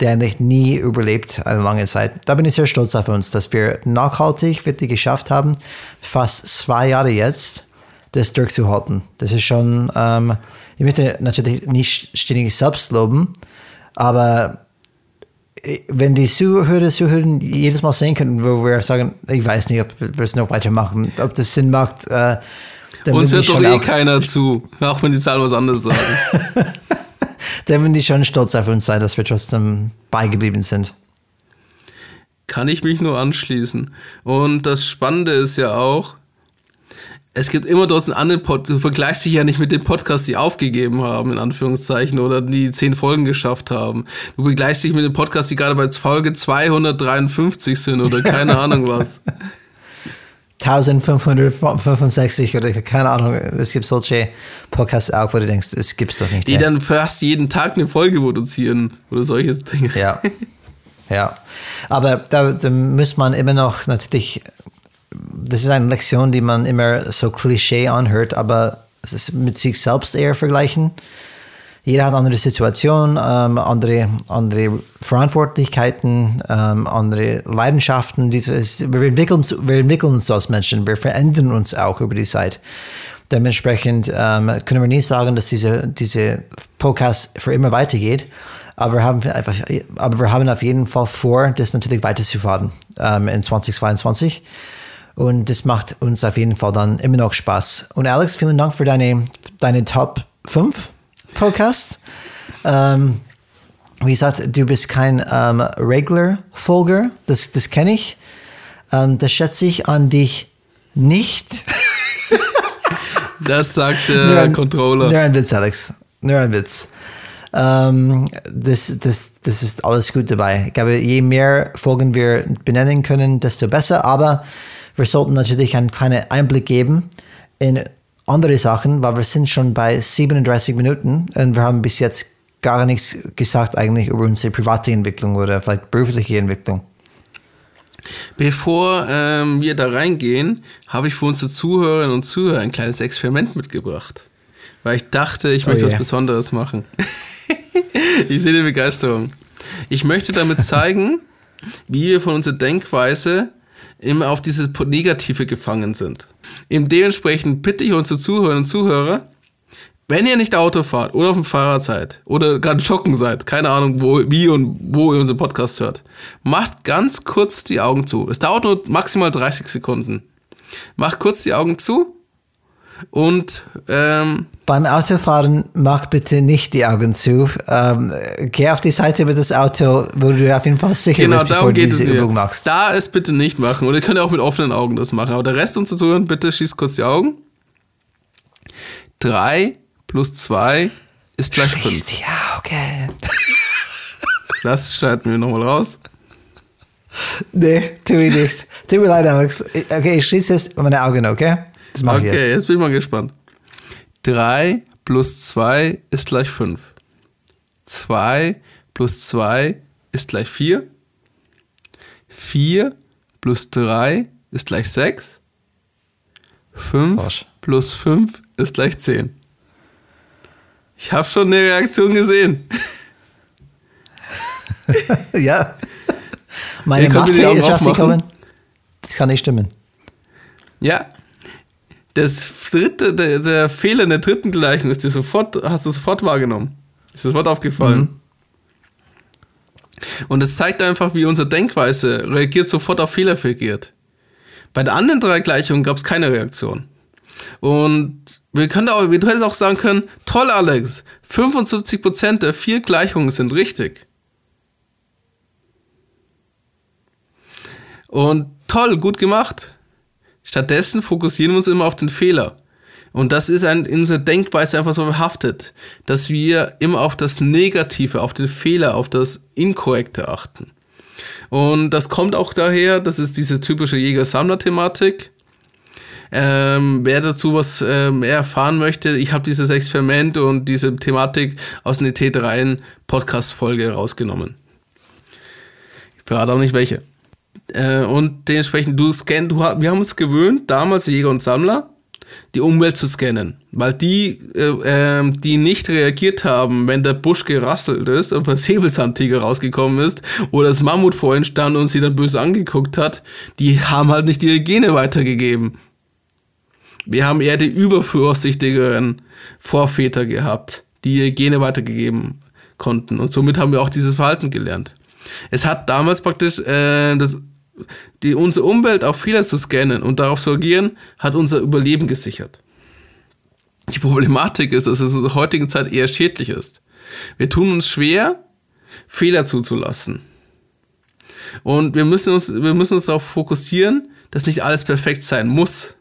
der eigentlich nie überlebt eine lange Zeit. Da bin ich sehr stolz auf uns, dass wir nachhaltig wirklich geschafft haben, fast zwei Jahre jetzt, das durchzuhalten. Das ist schon, ähm, ich möchte natürlich nicht ständig selbst loben, aber wenn die Zuhörer, Zuhörer jedes Mal sehen können, wo wir sagen, ich weiß nicht, ob wir es noch weitermachen, ob das Sinn macht, äh, dann Uns hört doch eh keiner zu, auch wenn die Zahlen was anderes sagen. <laughs> dann würden die schon stolz auf uns sein, dass wir trotzdem beigeblieben sind. Kann ich mich nur anschließen. Und das Spannende ist ja auch, es gibt immer dort einen anderen Podcast, du vergleichst dich ja nicht mit den Podcasts, die aufgegeben haben, in Anführungszeichen, oder die zehn Folgen geschafft haben. Du vergleichst dich mit den Podcasts, die gerade bei Folge 253 sind oder keine <laughs> Ahnung was. 1565 oder keine Ahnung, es gibt solche Podcasts auch, wo du denkst, es gibt's doch nicht. Die ja. dann fast jeden Tag eine Folge produzieren oder solche Dinge. Ja. Ja. Aber da, da muss man immer noch natürlich, das ist eine Lektion, die man immer so Klischee anhört, aber es ist mit sich selbst eher vergleichen jeder hat andere Situationen, ähm, andere, andere Verantwortlichkeiten, ähm, andere Leidenschaften. Wir, entwickeln, wir entwickeln uns als Menschen, wir verändern uns auch über die Zeit. Dementsprechend ähm, können wir nie sagen, dass diese, diese Podcast für immer weitergeht. Aber wir, haben einfach, aber wir haben auf jeden Fall vor, das natürlich weiterzufahren ähm, in 2022. Und das macht uns auf jeden Fall dann immer noch Spaß. Und Alex, vielen Dank für deine, deine Top 5 Podcast. Ähm, wie gesagt, du bist kein ähm, Regular-Folger, das, das kenne ich. Ähm, das schätze ich an dich nicht. <laughs> das sagt der ein, Controller. Nur ein Witz, Alex. Nur ein Witz. Ähm, das, das, das ist alles gut dabei. Ich glaube, je mehr Folgen wir benennen können, desto besser. Aber wir sollten natürlich einen kleinen Einblick geben in andere Sachen, weil wir sind schon bei 37 Minuten und wir haben bis jetzt gar nichts gesagt eigentlich über unsere private Entwicklung oder vielleicht berufliche Entwicklung. Bevor ähm, wir da reingehen, habe ich für unsere Zuhörerinnen und Zuhörer ein kleines Experiment mitgebracht. Weil ich dachte, ich möchte oh yeah. was Besonderes machen. <laughs> ich sehe die Begeisterung. Ich möchte damit zeigen, wie wir von unserer Denkweise immer auf diese Negative gefangen sind. Eben dementsprechend bitte ich unsere Zuhörerinnen und Zuhörer, wenn ihr nicht Auto fahrt oder auf dem Fahrrad seid oder gerade joggen seid, keine Ahnung, wo, wie und wo ihr unseren Podcast hört, macht ganz kurz die Augen zu. Es dauert nur maximal 30 Sekunden. Macht kurz die Augen zu und ähm, beim Autofahren mach bitte nicht die Augen zu. Ähm, geh auf die Seite mit das Auto, wo du auf jeden Fall sicher genau, bist, bevor du diese Übung machst. Da es bitte nicht machen. Oder ihr könnt auch mit offenen Augen das machen. Aber der Rest uns zuhören, bitte schießt kurz die Augen. Drei plus zwei ist gleich 5. Schließt die Augen. <laughs> Das schneiden wir nochmal raus. Nee, tu ich nicht. Tut mir leid, Alex. Okay, ich schließe jetzt meine Augen, okay? Das mache Okay, ich jetzt. jetzt bin ich mal gespannt. 3 plus 2 ist gleich 5. 2 plus 2 ist gleich 4. 4 plus 3 ist gleich 6. 5 Falsch. plus 5 ist gleich 10. Ich habe schon eine Reaktion gesehen. <laughs> ja. Meine Augen ist rausgekommen. aufmachen. Das kann nicht stimmen. Ja. Das dritte, der, der Fehler in der dritten Gleichung ist dir sofort, hast du sofort wahrgenommen. Ist dir sofort aufgefallen. Und es zeigt einfach, wie unsere Denkweise reagiert sofort auf Fehler reagiert. Bei den anderen drei Gleichungen gab es keine Reaktion. Und wir können auch, du hättest auch sagen können, toll Alex, 75% der vier Gleichungen sind richtig. Und toll, gut gemacht. Stattdessen fokussieren wir uns immer auf den Fehler. Und das ist ein, in unserer Denkweise einfach so behaftet, dass wir immer auf das Negative, auf den Fehler, auf das Inkorrekte achten. Und das kommt auch daher, das ist diese typische Jäger-Sammler-Thematik. Ähm, wer dazu was ähm, mehr erfahren möchte, ich habe dieses Experiment und diese Thematik aus einer T3 Podcast-Folge rausgenommen. Ich verrate auch nicht welche. Äh, und dementsprechend, du scan, du, wir haben uns gewöhnt, damals Jäger und Sammler, die Umwelt zu scannen. Weil die, äh, ähm, die nicht reagiert haben, wenn der Busch gerasselt ist und der Säbelzahntiger rausgekommen ist oder das Mammut vor ihnen stand und sie dann böse angeguckt hat, die haben halt nicht ihre Gene weitergegeben. Wir haben eher die übervorsichtigeren Vorväter gehabt, die ihre Gene weitergegeben konnten. Und somit haben wir auch dieses Verhalten gelernt. Es hat damals praktisch äh, das, die, unsere Umwelt auf Fehler zu scannen und darauf zu agieren, hat unser Überleben gesichert. Die Problematik ist, dass es in der heutigen Zeit eher schädlich ist. Wir tun uns schwer, Fehler zuzulassen. Und wir müssen uns, wir müssen uns darauf fokussieren, dass nicht alles perfekt sein muss.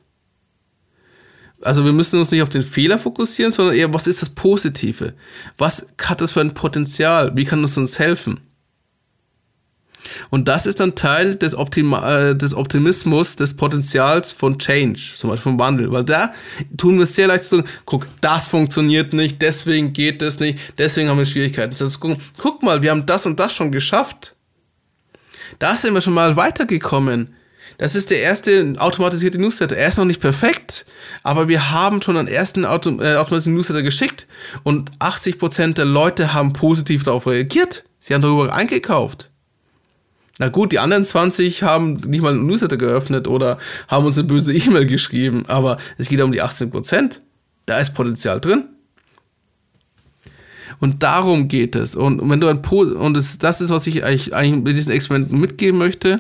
Also wir müssen uns nicht auf den Fehler fokussieren, sondern eher, was ist das Positive? Was hat das für ein Potenzial? Wie kann es uns helfen? Und das ist dann Teil des, Optima äh, des Optimismus, des Potenzials von Change, zum Beispiel vom Wandel. Weil da tun wir es sehr leicht zu sagen, guck, das funktioniert nicht, deswegen geht das nicht, deswegen haben wir Schwierigkeiten. Das heißt, guck, guck mal, wir haben das und das schon geschafft. Da sind wir schon mal weitergekommen. Das ist der erste automatisierte Newsletter. Er ist noch nicht perfekt, aber wir haben schon einen ersten Auto, äh, automatisierten Newsletter geschickt und 80% der Leute haben positiv darauf reagiert. Sie haben darüber eingekauft. Na gut, die anderen 20 haben nicht mal einen Newsletter geöffnet oder haben uns eine böse E-Mail geschrieben, aber es geht um die 18%. Da ist Potenzial drin. Und darum geht es. Und wenn du ein po und es, das ist, was ich eigentlich mit diesen Experimenten mitgeben möchte.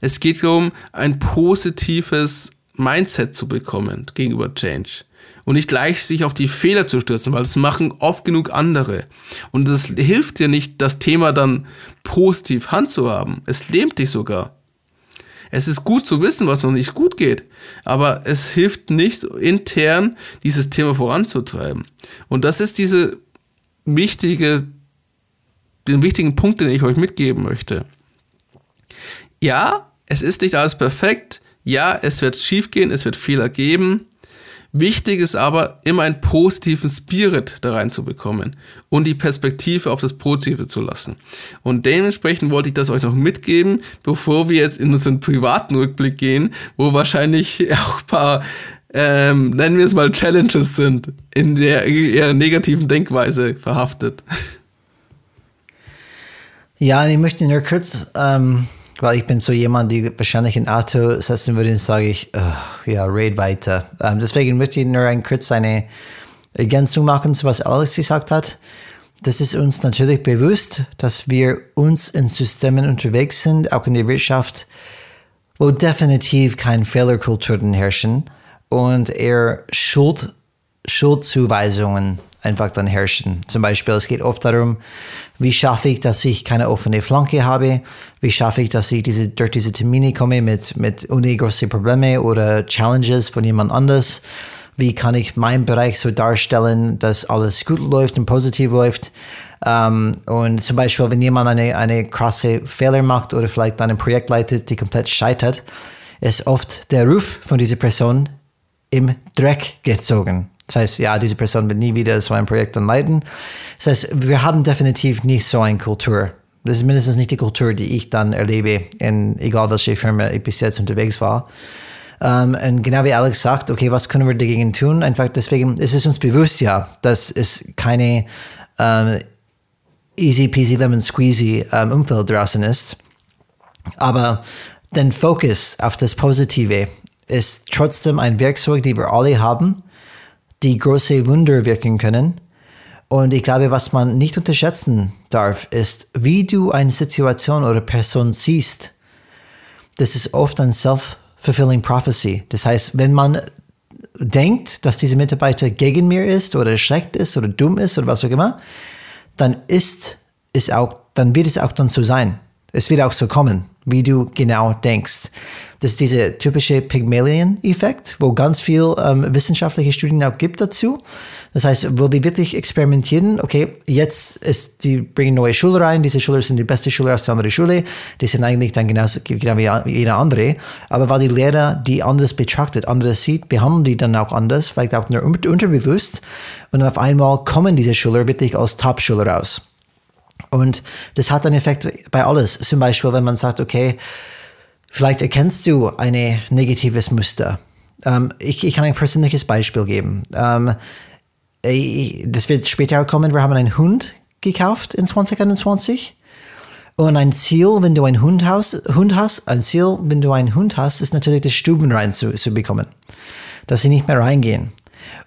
Es geht darum, ein positives Mindset zu bekommen gegenüber Change. Und nicht gleich sich auf die Fehler zu stürzen, weil das machen oft genug andere. Und das hilft dir nicht, das Thema dann positiv handzuhaben. Es lähmt dich sogar. Es ist gut zu wissen, was noch nicht gut geht, aber es hilft nicht intern, dieses Thema voranzutreiben. Und das ist diese wichtige, den wichtigen Punkt, den ich euch mitgeben möchte. Ja, es ist nicht alles perfekt. Ja, es wird schiefgehen, es wird Fehler geben. Wichtig ist aber, immer einen positiven Spirit da reinzubekommen und die Perspektive auf das Positive zu lassen. Und dementsprechend wollte ich das euch noch mitgeben, bevor wir jetzt in unseren privaten Rückblick gehen, wo wahrscheinlich <laughs> auch ein paar, ähm, nennen wir es mal, Challenges sind, in der eher negativen Denkweise verhaftet. Ja, ich möchte nur kurz, ähm, weil ich bin so jemand, die wahrscheinlich ein Auto setzen würde, und sage ich, uh, ja, red weiter. Ähm, deswegen möchte ich nur ein kurz eine Ergänzung machen zu was Alex gesagt hat. Das ist uns natürlich bewusst, dass wir uns in Systemen unterwegs sind, auch in der Wirtschaft, wo definitiv keine Fehlerkulturen herrschen und eher Schuld, Schuldzuweisungen einfach dann herrschen. Zum Beispiel, es geht oft darum, wie schaffe ich, dass ich keine offene Flanke habe? Wie schaffe ich, dass ich diese, durch diese Termine komme mit, mit ohne große Probleme oder Challenges von jemand anders? wie kann ich meinen Bereich so darstellen, dass alles gut läuft und positiv läuft. Ähm, und zum Beispiel, wenn jemand eine, eine krasse Fehler macht oder vielleicht ein Projekt leitet, die komplett scheitert, ist oft der Ruf von dieser Person im Dreck gezogen. Das heißt, ja, diese Person wird nie wieder so ein Projekt dann leiten. Das heißt, wir haben definitiv nicht so eine Kultur. Das ist mindestens nicht die Kultur, die ich dann erlebe, in egal welche Firma ich bis jetzt unterwegs war. Um, ähm, und genau wie Alex sagt, okay, was können wir dagegen tun? Einfach deswegen ist es uns bewusst, ja, dass es keine um, easy peasy lemon squeezy um, Umfeld draußen ist. Aber den Fokus auf das Positive ist trotzdem ein Werkzeug, die wir alle haben, die große Wunder wirken können. Und ich glaube, was man nicht unterschätzen darf, ist, wie du eine Situation oder Person siehst. Das ist oft ein self-fulfilling prophecy. Das heißt, wenn man denkt, dass diese Mitarbeiter gegen mir ist oder schlecht ist oder dumm ist oder was auch immer, dann ist es auch, dann wird es auch dann so sein. Es wird auch so kommen, wie du genau denkst. Das ist dieser typische Pygmalion-Effekt, wo ganz viel ähm, wissenschaftliche Studien auch gibt dazu. Das heißt, wo die wirklich experimentieren, okay, jetzt ist, die bringen neue Schüler rein, diese Schüler sind die beste Schüler aus der anderen Schule, die sind eigentlich dann genauso genau wie jeder andere, aber weil die Lehrer die anders betrachtet, anders sieht, behandeln die dann auch anders, vielleicht auch nur unterbewusst und auf einmal kommen diese Schüler wirklich als Top-Schüler raus. Und das hat einen Effekt bei alles. Zum Beispiel, wenn man sagt, okay, vielleicht erkennst du ein negatives Muster. Ähm, ich, ich, kann ein persönliches Beispiel geben. Ähm, das wird später kommen. Wir haben einen Hund gekauft in 2021. Und ein Ziel, wenn du einen Hund hast, Hund hast, ein Ziel, wenn du einen Hund hast, ist natürlich, das Stuben rein zu, zu bekommen. Dass sie nicht mehr reingehen.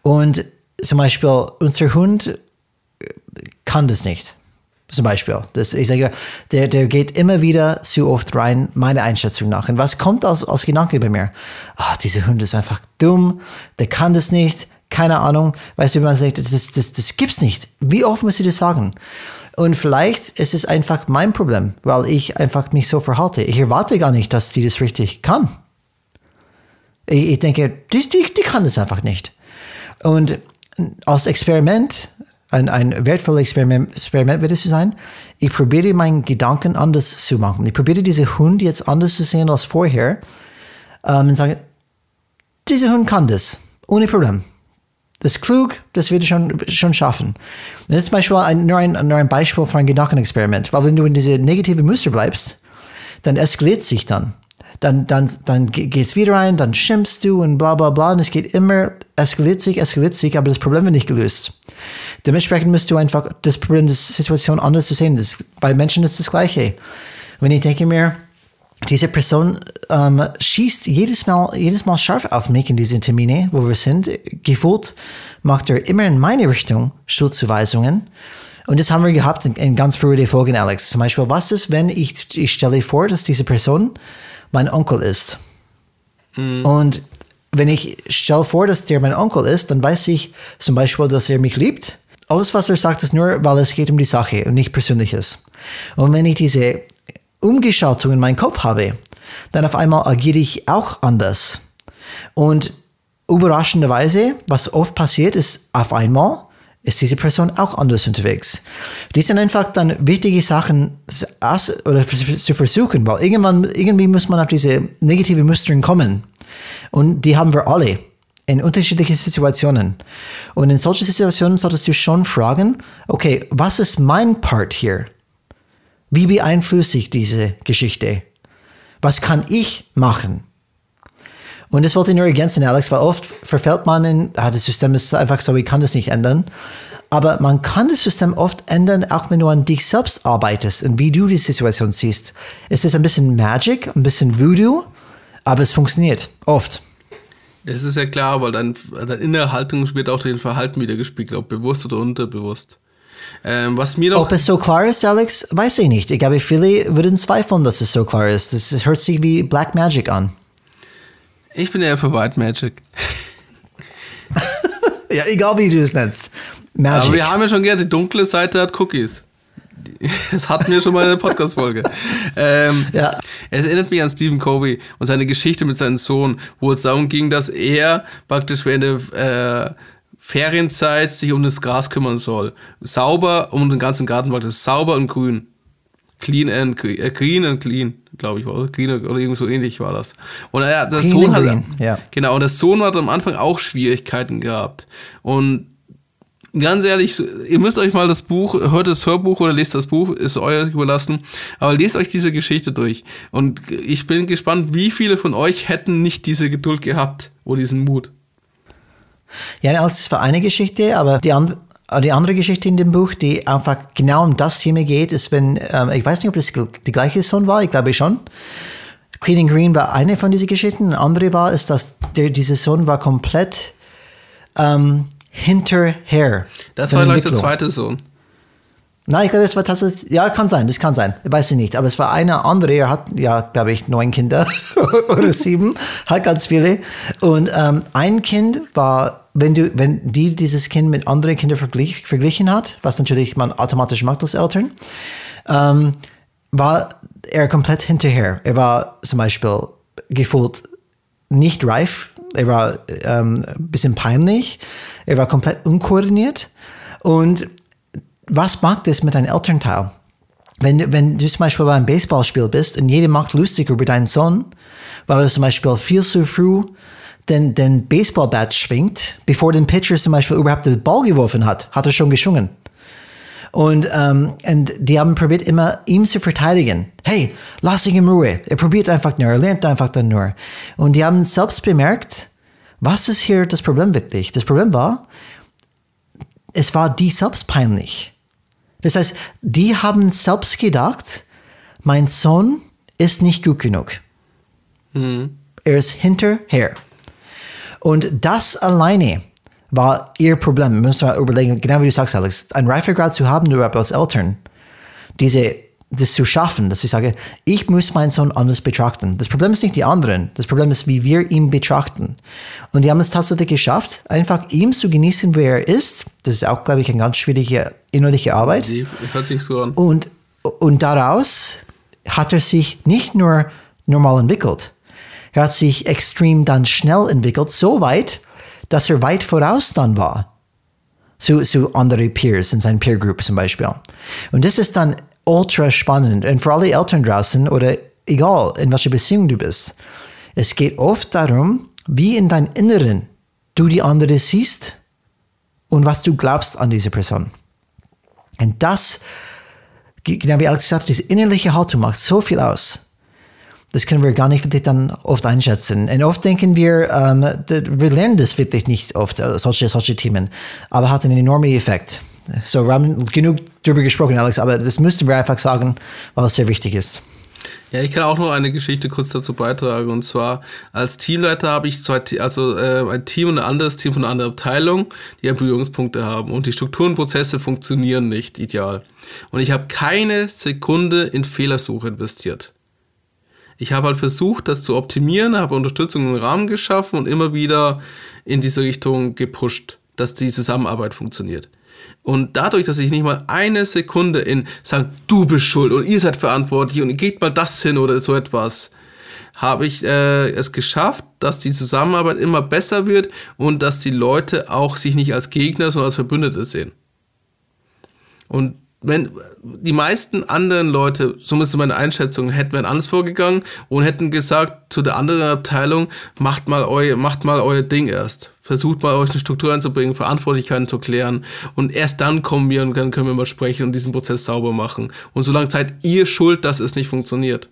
Und zum Beispiel, unser Hund kann das nicht. Zum Beispiel. Das, ich sage, der, der geht immer wieder zu oft rein, meiner Einschätzung nach. Und was kommt aus, aus Gedanke bei mir? Ah, oh, dieser Hund ist einfach dumm, der kann das nicht, keine Ahnung. Weißt du, wie man sagt, das, das, das gibt's nicht. Wie oft muss ich das sagen? Und vielleicht ist es einfach mein Problem, weil ich einfach mich so verhalte. Ich erwarte gar nicht, dass die das richtig kann. Ich, ich denke, die, die, die kann das einfach nicht. Und als Experiment ein, ein wertvolles Experiment, Experiment wird es sein. Ich probiere meinen Gedanken anders zu machen. Ich probiere diese Hund jetzt anders zu sehen als vorher ähm, und sage, dieser Hund kann das, ohne Problem. Das ist klug, das wird schon, schon schaffen. Das ist zum Beispiel ein, nur, ein, nur ein Beispiel für ein Gedankenexperiment, weil wenn du in diese negative Muster bleibst, dann eskaliert sich dann dann, dann, dann gehst wieder rein, dann schimpfst du und bla bla bla und es geht immer, eskaliert sich, eskaliert sich, aber das Problem wird nicht gelöst. Dementsprechend musst du einfach das Problem der Situation anders sehen. Das, bei Menschen ist das Gleiche. Wenn ich denke mir, diese Person ähm, schießt jedes Mal, jedes Mal scharf auf mich in diesen Termine, wo wir sind. Gefühlt macht er immer in meine Richtung Schuldzuweisungen. Und das haben wir gehabt in, in ganz frühen Folgen, Alex. Zum Beispiel, was ist, wenn ich, ich stelle vor, dass diese Person mein Onkel ist. Mhm. Und wenn ich stelle vor, dass der mein Onkel ist, dann weiß ich zum Beispiel, dass er mich liebt. Alles, was er sagt, ist nur, weil es geht um die Sache und nicht Persönliches. Und wenn ich diese Umgeschaltung in meinen Kopf habe, dann auf einmal agiere ich auch anders. Und überraschenderweise, was oft passiert, ist auf einmal ist diese Person auch anders unterwegs. Die sind einfach dann wichtige Sachen oder zu versuchen, weil irgendwann, irgendwie muss man auf diese negative Muster kommen. Und die haben wir alle in unterschiedlichen Situationen. Und in solchen Situationen solltest du schon fragen, okay, was ist mein Part hier? Wie beeinflusse ich diese Geschichte? Was kann ich machen? Und das wollte ich nur ergänzen, Alex, weil oft verfällt man in, ah, das System ist einfach so, ich kann das nicht ändern. Aber man kann das System oft ändern, auch wenn du an dich selbst arbeitest und wie du die Situation siehst. Es ist ein bisschen Magic, ein bisschen Voodoo, aber es funktioniert oft. Es ist ja klar, weil dein, deine innere Haltung wird auch den Verhalten wieder gespiegelt, ob bewusst oder unterbewusst. Ähm, was mir noch Ob es so klar ist, Alex, weiß ich nicht. Ich glaube, viele würden zweifeln, dass es so klar ist. Das hört sich wie Black Magic an. Ich bin eher für White Magic. <laughs> ja, egal wie du es nennst. Magic. Aber wir haben ja schon gehört, die dunkle Seite hat Cookies. Das hatten wir schon mal in der Podcast-Folge. <laughs> ähm, Ja. Es erinnert mich an Stephen Covey und seine Geschichte mit seinem Sohn, wo es darum ging, dass er praktisch während der äh, Ferienzeit sich um das Gras kümmern soll. Sauber um den ganzen Garten praktisch. Sauber und grün. Clean and äh, green and clean, glaube ich, war oder Clean oder irgendwie so ähnlich war das. Und ja, der Clean Sohn hat, green, ja. genau, und der Sohn hat am Anfang auch Schwierigkeiten gehabt. Und ganz ehrlich, ihr müsst euch mal das Buch, hört das Hörbuch oder lest das Buch, ist euch überlassen, aber lest euch diese Geschichte durch. Und ich bin gespannt, wie viele von euch hätten nicht diese Geduld gehabt oder diesen Mut. Ja, das war eine Geschichte, aber die, and die andere Geschichte in dem Buch, die einfach genau um das Thema geht, ist, wenn, ähm, ich weiß nicht, ob das die gleiche Sohn war, ich glaube schon. Clean and Green war eine von diesen Geschichten. Eine andere war, ist, dass der, dieser Sohn war komplett ähm, hinterher. Das war gleich der zweite Sohn. Nein, ich glaube, es war tatsächlich, ja, kann sein, das kann sein, ich weiß ich nicht, aber es war eine andere, er hat, ja, glaube ich, neun Kinder <laughs> oder sieben, hat ganz viele. Und ähm, ein Kind war, wenn du, wenn die dieses Kind mit anderen Kindern verglich, verglichen hat, was natürlich man automatisch macht als Eltern, ähm, war er komplett hinterher. Er war zum Beispiel gefühlt nicht reif, er war ähm, ein bisschen peinlich, er war komplett unkoordiniert. Und was macht das mit deinem Elternteil? Wenn, wenn du zum Beispiel bei einem Baseballspiel bist und jeder macht lustig über deinen Sohn, weil er zum Beispiel viel zu früh den, den Baseballbat schwingt, bevor der Pitcher zum Beispiel überhaupt den Ball geworfen hat, hat er schon geschwungen. Und, ähm, und die haben probiert immer, ihm zu verteidigen. Hey, lass ihn in Ruhe. Er probiert einfach nur, er lernt einfach dann nur. Und die haben selbst bemerkt, was ist hier das Problem wirklich? Das Problem war, es war die selbst peinlich. Das heißt, die haben selbst gedacht, mein Sohn ist nicht gut genug. Er ist hinterher. Und das alleine war ihr Problem. Wir müssen mal überlegen, genau wie du sagst, Alex, ein Reifegrad zu haben, überhaupt als Eltern, diese, das zu schaffen, dass ich sage, ich muss meinen Sohn anders betrachten. Das Problem ist nicht die anderen, das Problem ist, wie wir ihn betrachten. Und die haben es tatsächlich geschafft, einfach ihm zu genießen, wer er ist. Das ist auch, glaube ich, eine ganz schwierige innerliche Arbeit. Die hört sich so an. Und, und daraus hat er sich nicht nur normal entwickelt, er hat sich extrem dann schnell entwickelt, so weit, dass er weit voraus dann war. Zu, zu andere Peers in seiner Peer Group zum Beispiel. Und das ist dann ultra spannend. Und für alle Eltern draußen oder egal, in welcher Beziehung du bist, es geht oft darum, wie in deinem Inneren du die andere siehst und was du glaubst an diese Person. Und das, genau wie Alex gesagt hat, diese innerliche Haltung macht so viel aus. Das können wir gar nicht wirklich dann oft einschätzen. Und oft denken wir, ähm, wir lernen das wirklich nicht oft, äh, solche, solche Themen, aber hat einen enormen Effekt. So, wir haben genug darüber gesprochen, Alex, aber das müssten wir einfach sagen, weil es sehr wichtig ist. Ja, ich kann auch noch eine Geschichte kurz dazu beitragen. Und zwar als Teamleiter habe ich zwei, also äh, ein Team und ein anderes Team von einer anderen Abteilung, die ja Berührungspunkte haben. Und die Strukturen und Prozesse funktionieren nicht ideal. Und ich habe keine Sekunde in Fehlersuche investiert. Ich habe halt versucht, das zu optimieren, habe Unterstützung im Rahmen geschaffen und immer wieder in diese Richtung gepusht, dass die Zusammenarbeit funktioniert. Und dadurch, dass ich nicht mal eine Sekunde in sagen, du bist schuld und ihr seid verantwortlich und geht mal das hin oder so etwas, habe ich äh, es geschafft, dass die Zusammenarbeit immer besser wird und dass die Leute auch sich nicht als Gegner, sondern als Verbündete sehen. Und wenn die meisten anderen Leute, so ist meine Einschätzung, hätten wären anders vorgegangen und hätten gesagt zu der anderen Abteilung, macht mal euer, macht mal euer Ding erst. Versucht mal euch eine Struktur einzubringen, Verantwortlichkeiten zu klären und erst dann kommen wir und dann können wir mal sprechen und diesen Prozess sauber machen. Und solange seid ihr schuld, dass es nicht funktioniert.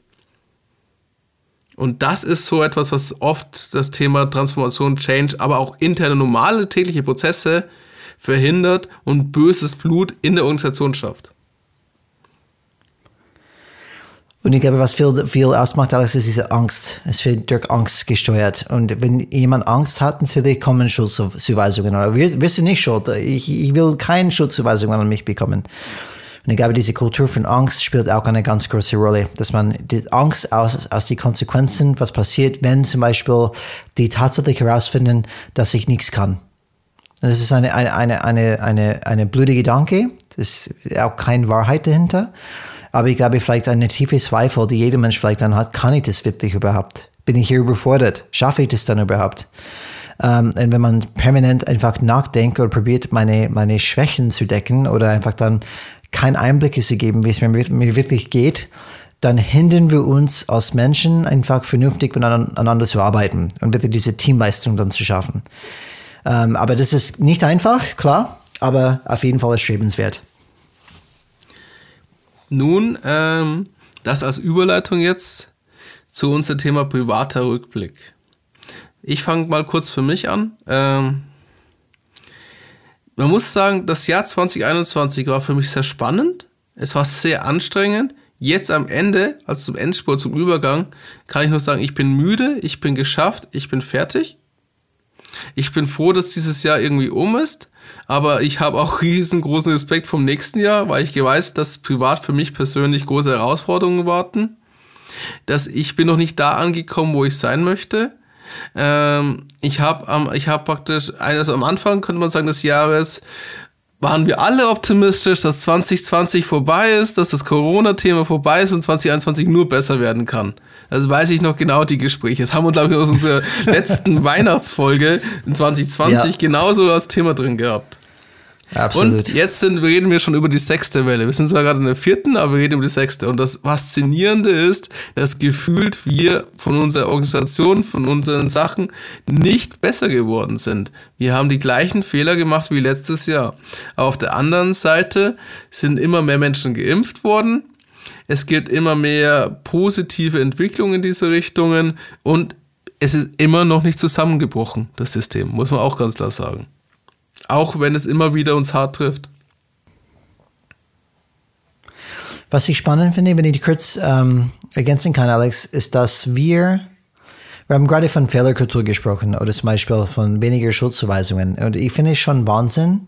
Und das ist so etwas, was oft das Thema Transformation, Change, aber auch interne normale tägliche Prozesse verhindert und böses Blut in der Organisation schafft. Und ich glaube, was viel, viel ausmacht, Alex, ist diese Angst. Es wird durch Angst gesteuert. Und wenn jemand Angst hat, natürlich kommen Schuldzuweisungen. Oder wir, wir sind nicht schuld. Ich, ich will keine Schuldzuweisungen an mich bekommen. Und ich glaube, diese Kultur von Angst spielt auch eine ganz große Rolle, dass man die Angst aus, aus die Konsequenzen, was passiert, wenn zum Beispiel die tatsächlich herausfinden, dass ich nichts kann. Das ist eine, eine, eine, eine, eine, eine blöde Gedanke. Das ist auch keine Wahrheit dahinter. Aber ich glaube, vielleicht eine tiefe Zweifel, die jeder Mensch vielleicht dann hat, kann ich das wirklich überhaupt? Bin ich hier überfordert? Schaffe ich das dann überhaupt? Ähm, und wenn man permanent einfach nachdenkt oder probiert, meine, meine Schwächen zu decken oder einfach dann keinen Einblick zu geben, wie es mir, mir wirklich geht, dann hindern wir uns als Menschen einfach vernünftig miteinander zu arbeiten und wirklich diese Teamleistung dann zu schaffen. Ähm, aber das ist nicht einfach, klar, aber auf jeden Fall erstrebenswert. Nun, ähm, das als Überleitung jetzt zu unserem Thema privater Rückblick. Ich fange mal kurz für mich an. Ähm, man muss sagen, das Jahr 2021 war für mich sehr spannend. Es war sehr anstrengend. Jetzt am Ende, also zum Endspurt, zum Übergang, kann ich nur sagen, ich bin müde, ich bin geschafft, ich bin fertig. Ich bin froh, dass dieses Jahr irgendwie um ist, aber ich habe auch <laughs> riesengroßen Respekt vom nächsten Jahr, weil ich weiß, dass privat für mich persönlich große Herausforderungen warten. Dass ich bin noch nicht da angekommen, wo ich sein möchte. Ähm, ich habe ich hab praktisch, also am Anfang könnte man sagen des Jahres, waren wir alle optimistisch, dass 2020 vorbei ist, dass das Corona-Thema vorbei ist und 2021 nur besser werden kann. Also weiß ich noch genau die Gespräche. Das haben wir, glaube ich, aus unserer <laughs> letzten Weihnachtsfolge in 2020 ja. genauso als Thema drin gehabt. Absolut. Und jetzt sind, reden wir schon über die sechste Welle. Wir sind zwar gerade in der vierten, aber wir reden über die sechste. Und das Faszinierende ist, dass gefühlt wir von unserer Organisation, von unseren Sachen nicht besser geworden sind. Wir haben die gleichen Fehler gemacht wie letztes Jahr. Aber auf der anderen Seite sind immer mehr Menschen geimpft worden. Es gibt immer mehr positive Entwicklungen in diese Richtungen und es ist immer noch nicht zusammengebrochen, das System, muss man auch ganz klar sagen. Auch wenn es immer wieder uns hart trifft. Was ich spannend finde, wenn ich kurz ähm, ergänzen kann, Alex, ist, dass wir, wir haben gerade von Fehlerkultur gesprochen oder zum Beispiel von weniger Schuldzuweisungen. Und ich finde es schon Wahnsinn,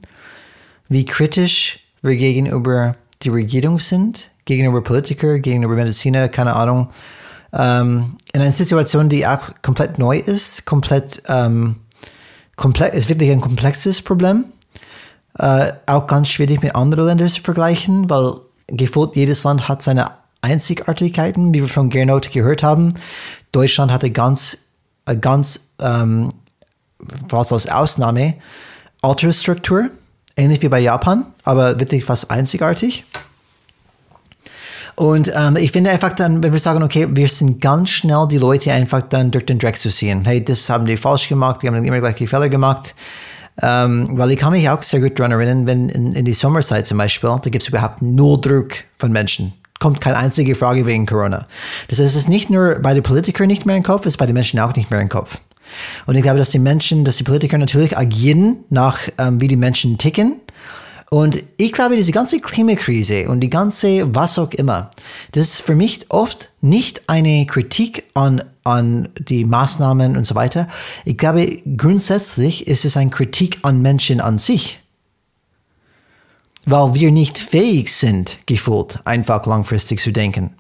wie kritisch wir gegenüber die Regierung sind, gegenüber Politiker, gegenüber Mediziner, keine Ahnung. Ähm, in einer Situation, die auch komplett neu ist, komplett ähm, komplex, ist wirklich ein komplexes Problem. Äh, auch ganz schwierig mit anderen Ländern zu vergleichen, weil gefühlt jedes Land hat seine Einzigartigkeiten, wie wir von Gernot gehört haben. Deutschland hatte ganz, ganz ähm, was als Ausnahme, Altersstruktur, ähnlich wie bei Japan, aber wirklich fast einzigartig. Und ähm, ich finde einfach dann, wenn wir sagen, okay, wir sind ganz schnell die Leute einfach dann durch den Dreck zu ziehen. Hey, das haben die falsch gemacht, die haben immer gleich die Fehler gemacht. Ähm, weil ich kann mich auch sehr gut daran erinnern, wenn in, in die Sommerzeit zum Beispiel, da gibt es überhaupt null Druck von Menschen. Kommt keine einzige Frage wegen Corona. Das heißt, es ist nicht nur bei den Politikern nicht mehr im Kopf, es ist bei den Menschen auch nicht mehr im Kopf. Und ich glaube, dass die Menschen, dass die Politiker natürlich agieren nach, ähm, wie die Menschen ticken. Und ich glaube, diese ganze Klimakrise und die ganze was auch immer, das ist für mich oft nicht eine Kritik an, an die Maßnahmen und so weiter. Ich glaube, grundsätzlich ist es eine Kritik an Menschen an sich. Weil wir nicht fähig sind, gefühlt einfach langfristig zu denken.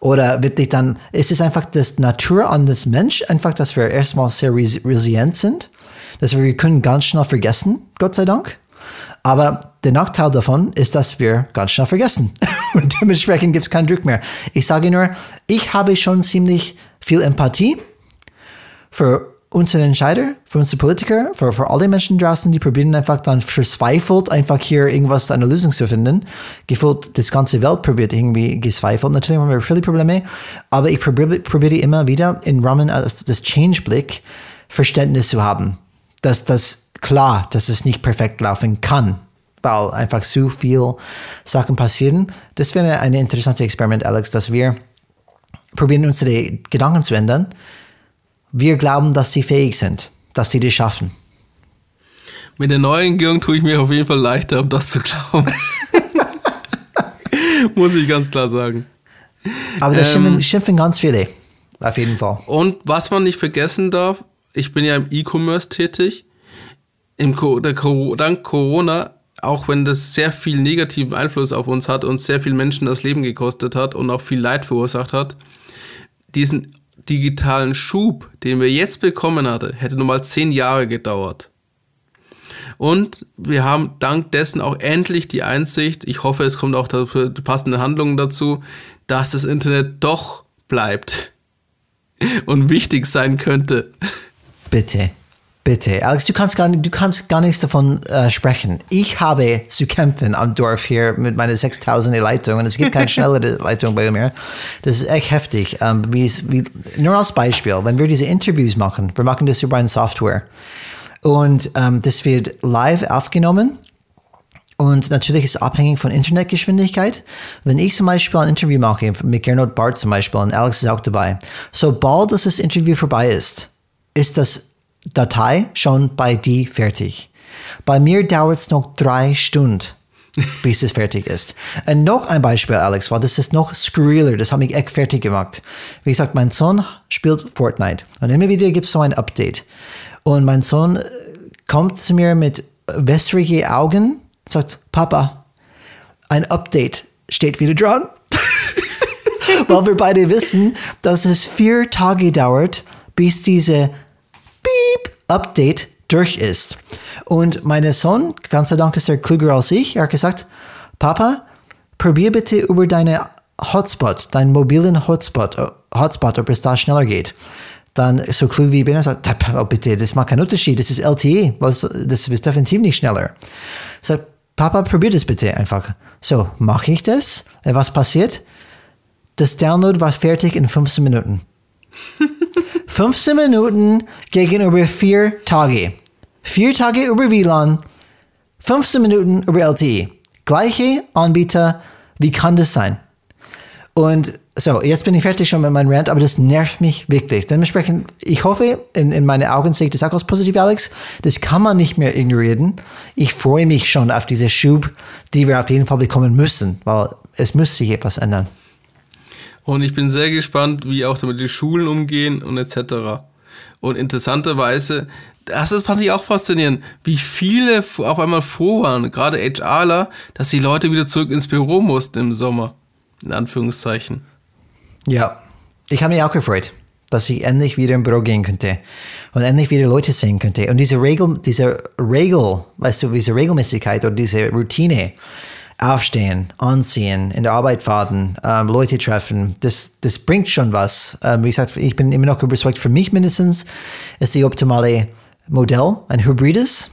Oder wirklich dann, ist es einfach das Natur an das Mensch, einfach, dass wir erstmal sehr resilient sind, dass wir können ganz schnell vergessen, Gott sei Dank. Aber der Nachteil davon ist, dass wir ganz schnell vergessen. <laughs> Und dementsprechend gibt es keinen Druck mehr. Ich sage nur, ich habe schon ziemlich viel Empathie für unsere Entscheider, für unsere Politiker, für, für alle Menschen draußen, die probieren einfach dann verzweifelt einfach hier irgendwas, eine Lösung zu finden. Gefühlt, das ganze Welt probiert irgendwie gezweifelt. Natürlich haben wir viele Probleme, aber ich probiere, probiere immer wieder im Rahmen des Change-Blick Verständnis zu haben. Dass das klar, dass es nicht perfekt laufen kann, weil einfach zu viel Sachen passieren. Das wäre ein interessantes Experiment, Alex, dass wir probieren, unsere Gedanken zu ändern. Wir glauben, dass sie fähig sind, dass sie das schaffen. Mit der neuen Regierung tue ich mir auf jeden Fall leichter, um das zu glauben. <laughs> Muss ich ganz klar sagen. Aber das ähm, schimpfen ganz viele, auf jeden Fall. Und was man nicht vergessen darf, ich bin ja im E-Commerce tätig im, der, dank Corona, auch wenn das sehr viel negativen Einfluss auf uns hat und sehr vielen Menschen das Leben gekostet hat und auch viel Leid verursacht hat, diesen digitalen Schub, den wir jetzt bekommen hatten, hätte nur mal zehn Jahre gedauert. Und wir haben dank dessen auch endlich die Einsicht, ich hoffe, es kommt auch dafür die passenden Handlungen dazu, dass das Internet doch bleibt <laughs> und wichtig sein könnte. Bitte. Bitte, Alex, du kannst gar, du kannst gar nichts davon äh, sprechen. Ich habe zu kämpfen am Dorf hier mit meiner 6000 Leitung und es gibt keine <laughs> schnellere Leitung bei mir. Das ist echt heftig. Ähm, wie, wie, nur als Beispiel, wenn wir diese Interviews machen, wir machen das über eine Software und ähm, das wird live aufgenommen und natürlich ist es abhängig von Internetgeschwindigkeit. Wenn ich zum Beispiel ein Interview mache, mit Gernot Bart zum Beispiel, und Alex ist auch dabei, sobald das Interview vorbei ist, ist das Datei schon bei dir fertig. Bei mir dauert es noch drei Stunden, <laughs> bis es fertig ist. Und noch ein Beispiel, Alex, weil das ist noch skurriler, das hat mich echt fertig gemacht. Wie gesagt, mein Sohn spielt Fortnite und immer wieder gibt es so ein Update. Und mein Sohn äh, kommt zu mir mit wässrigen Augen und sagt, Papa, ein Update steht wieder dran. <laughs> weil wir beide wissen, dass es vier Tage dauert, bis diese Update durch ist. Und mein Sohn, ganz sei Dank ist er klüger als ich, er hat gesagt, Papa, probier bitte über deine Hotspot, deinen mobilen Hotspot, äh, Hotspot, ob es da schneller geht. Dann so klug wie ich bin, er sagt, oh bitte, das macht keinen Unterschied, das ist LTE, das ist definitiv nicht schneller. Sagt, Papa, probier das bitte einfach. So, mache ich das? Was passiert? Das Download war fertig in 15 Minuten. <laughs> 15 Minuten gegenüber vier Tage. Vier Tage über WLAN, 15 Minuten über LTE. Gleiche Anbieter, wie kann das sein? Und so, jetzt bin ich fertig schon mit meinem Rant, aber das nervt mich wirklich. Dementsprechend, ich hoffe, in, in meine Augen sehe ich das auch als positiv, Alex. Das kann man nicht mehr ignorieren. Ich freue mich schon auf diese Schub, die wir auf jeden Fall bekommen müssen, weil es muss sich etwas ändern. Und ich bin sehr gespannt, wie auch damit die Schulen umgehen und etc. Und interessanterweise, das ist, fand ich auch faszinierend, wie viele auf einmal froh waren, gerade HRler, dass die Leute wieder zurück ins Büro mussten im Sommer. In Anführungszeichen. Ja, ich habe mich auch gefreut, dass ich endlich wieder im Büro gehen könnte und endlich wieder Leute sehen könnte. Und diese Regel, diese Regel, weißt du, diese Regelmäßigkeit oder diese Routine, aufstehen, anziehen, in der Arbeit fahren, ähm, Leute treffen, das, das bringt schon was. Ähm, wie gesagt, ich bin immer noch überzeugt, für mich mindestens ist die optimale Modell ein hybrides.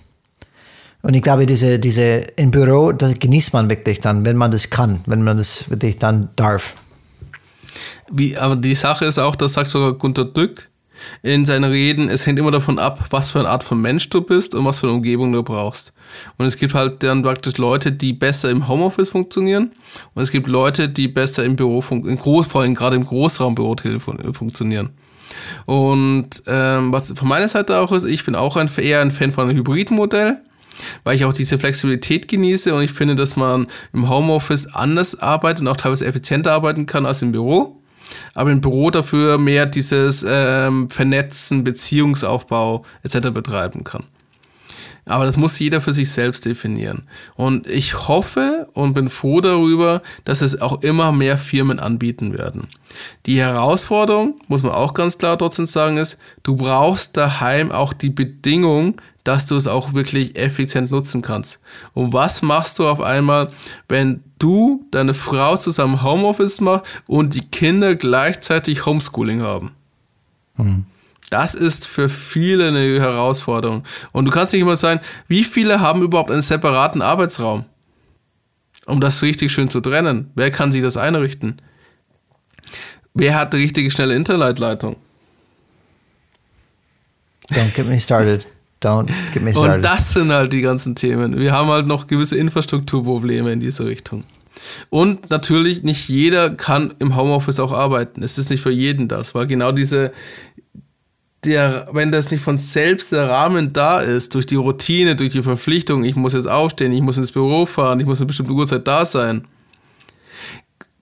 Und ich glaube, diese, diese im Büro, das genießt man wirklich dann, wenn man das kann, wenn man das wirklich dann darf. Wie, aber die Sache ist auch, das sagt sogar Gunter Dück, in seinen Reden, es hängt immer davon ab, was für eine Art von Mensch du bist und was für eine Umgebung du brauchst. Und es gibt halt dann praktisch Leute, die besser im Homeoffice funktionieren und es gibt Leute, die besser im Büro, in Groß, vor allem gerade im Großraumbüro funktionieren. Und ähm, was von meiner Seite auch ist, ich bin auch ein, eher ein Fan von einem Hybridmodell, weil ich auch diese Flexibilität genieße und ich finde, dass man im Homeoffice anders arbeitet und auch teilweise effizienter arbeiten kann als im Büro aber im Büro dafür mehr dieses ähm, Vernetzen, Beziehungsaufbau etc. betreiben kann. Aber das muss jeder für sich selbst definieren. Und ich hoffe und bin froh darüber, dass es auch immer mehr Firmen anbieten werden. Die Herausforderung, muss man auch ganz klar trotzdem sagen, ist, du brauchst daheim auch die Bedingung, dass du es auch wirklich effizient nutzen kannst. Und was machst du auf einmal, wenn du, deine Frau zusammen Homeoffice macht und die Kinder gleichzeitig Homeschooling haben? Hm. Das ist für viele eine Herausforderung. Und du kannst nicht immer sagen, wie viele haben überhaupt einen separaten Arbeitsraum? Um das richtig schön zu trennen. Wer kann sich das einrichten? Wer hat die richtige schnelle Internetleitung? Don't get me started. Don't get me started. Und das sind halt die ganzen Themen. Wir haben halt noch gewisse Infrastrukturprobleme in diese Richtung. Und natürlich, nicht jeder kann im Homeoffice auch arbeiten. Es ist nicht für jeden das, weil genau diese, der, wenn das nicht von selbst der Rahmen da ist, durch die Routine, durch die Verpflichtung, ich muss jetzt aufstehen, ich muss ins Büro fahren, ich muss eine bestimmte Uhrzeit da sein,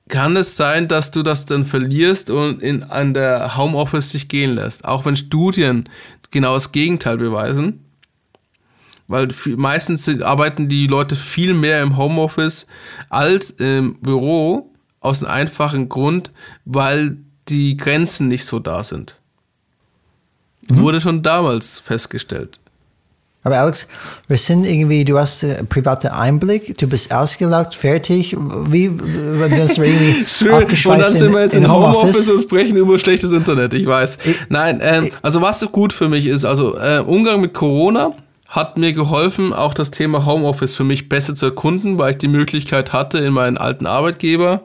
kann es sein, dass du das dann verlierst und in, an der Homeoffice dich gehen lässt. Auch wenn Studien genau das Gegenteil beweisen. Weil meistens arbeiten die Leute viel mehr im Homeoffice als im Büro aus einem einfachen Grund, weil die Grenzen nicht so da sind. Mhm. Wurde schon damals festgestellt. Aber Alex, wir sind irgendwie, du hast äh, private Einblick, du bist ausgelaugt, fertig. Wie, wenn das irgendwie <laughs> Schön. Und dann sind wir jetzt in, in Homeoffice. Homeoffice und sprechen über schlechtes Internet, ich weiß. Ich, Nein, ähm, ich, also was so gut für mich ist, also äh, Umgang mit Corona hat mir geholfen, auch das Thema Homeoffice für mich besser zu erkunden, weil ich die Möglichkeit hatte, in meinen alten Arbeitgeber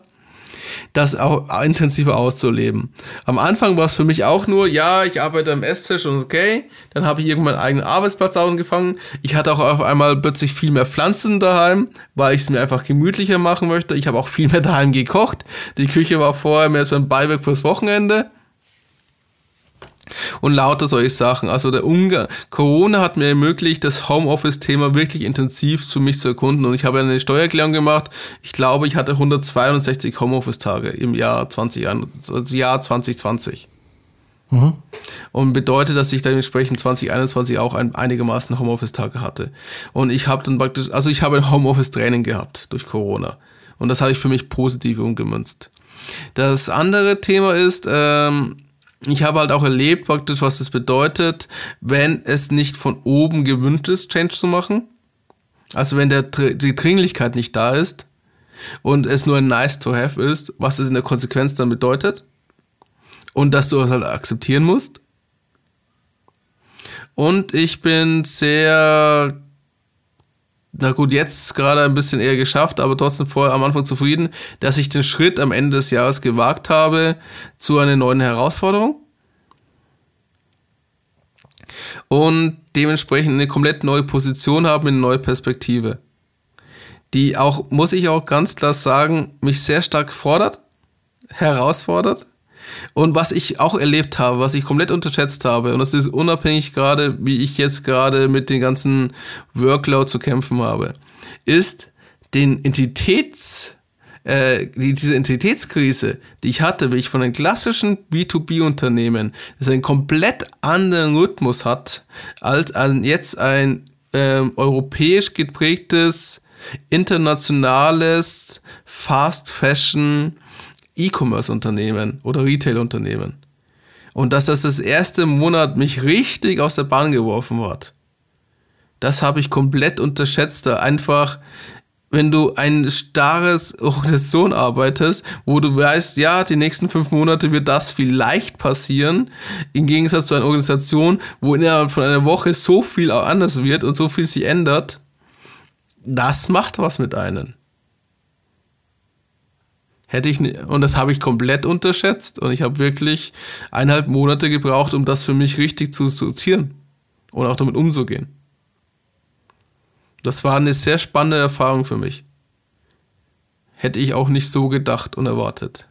das auch intensiver auszuleben. Am Anfang war es für mich auch nur, ja, ich arbeite am Esstisch und okay, dann habe ich irgendwann meinen eigenen Arbeitsplatz angefangen. Ich hatte auch auf einmal plötzlich viel mehr Pflanzen daheim, weil ich es mir einfach gemütlicher machen möchte. Ich habe auch viel mehr daheim gekocht. Die Küche war vorher mehr so ein Beiwerk fürs Wochenende und lauter solche Sachen. Also der Umgang, Corona hat mir ermöglicht, das Homeoffice-Thema wirklich intensiv für mich zu erkunden und ich habe eine Steuererklärung gemacht. Ich glaube, ich hatte 162 Homeoffice-Tage im Jahr 20, also Jahr 2020. Mhm. Und bedeutet, dass ich dementsprechend 2021 auch ein, einigermaßen Homeoffice-Tage hatte. Und ich habe dann praktisch, also ich habe ein Homeoffice-Training gehabt durch Corona. Und das habe ich für mich positiv umgemünzt. Das andere Thema ist, ähm, ich habe halt auch erlebt, praktisch, was es bedeutet, wenn es nicht von oben gewünscht ist, Change zu machen. Also wenn der, die Dringlichkeit nicht da ist und es nur ein nice to have ist, was es in der Konsequenz dann bedeutet. Und dass du es halt akzeptieren musst. Und ich bin sehr na gut, jetzt gerade ein bisschen eher geschafft, aber trotzdem vorher am Anfang zufrieden, dass ich den Schritt am Ende des Jahres gewagt habe zu einer neuen Herausforderung. Und dementsprechend eine komplett neue Position habe, eine neue Perspektive. Die auch, muss ich auch ganz klar sagen, mich sehr stark fordert, herausfordert und was ich auch erlebt habe, was ich komplett unterschätzt habe, und das ist unabhängig gerade, wie ich jetzt gerade mit den ganzen Workload zu kämpfen habe, ist den Entitäts, äh, die, diese Entitätskrise, die ich hatte, wie ich von einem klassischen B2B-Unternehmen, das einen komplett anderen Rhythmus hat, als ein, jetzt ein ähm, europäisch geprägtes, internationales Fast Fashion E-Commerce-Unternehmen oder Retail-Unternehmen. Und dass das das erste Monat mich richtig aus der Bahn geworfen hat. Das habe ich komplett unterschätzt. Einfach, wenn du ein starres Organisation arbeitest, wo du weißt, ja, die nächsten fünf Monate wird das vielleicht passieren, im Gegensatz zu einer Organisation, wo innerhalb von einer Woche so viel anders wird und so viel sich ändert, das macht was mit einem. Hätte ich und das habe ich komplett unterschätzt und ich habe wirklich eineinhalb Monate gebraucht, um das für mich richtig zu sortieren und auch damit umzugehen. Das war eine sehr spannende Erfahrung für mich. Hätte ich auch nicht so gedacht und erwartet.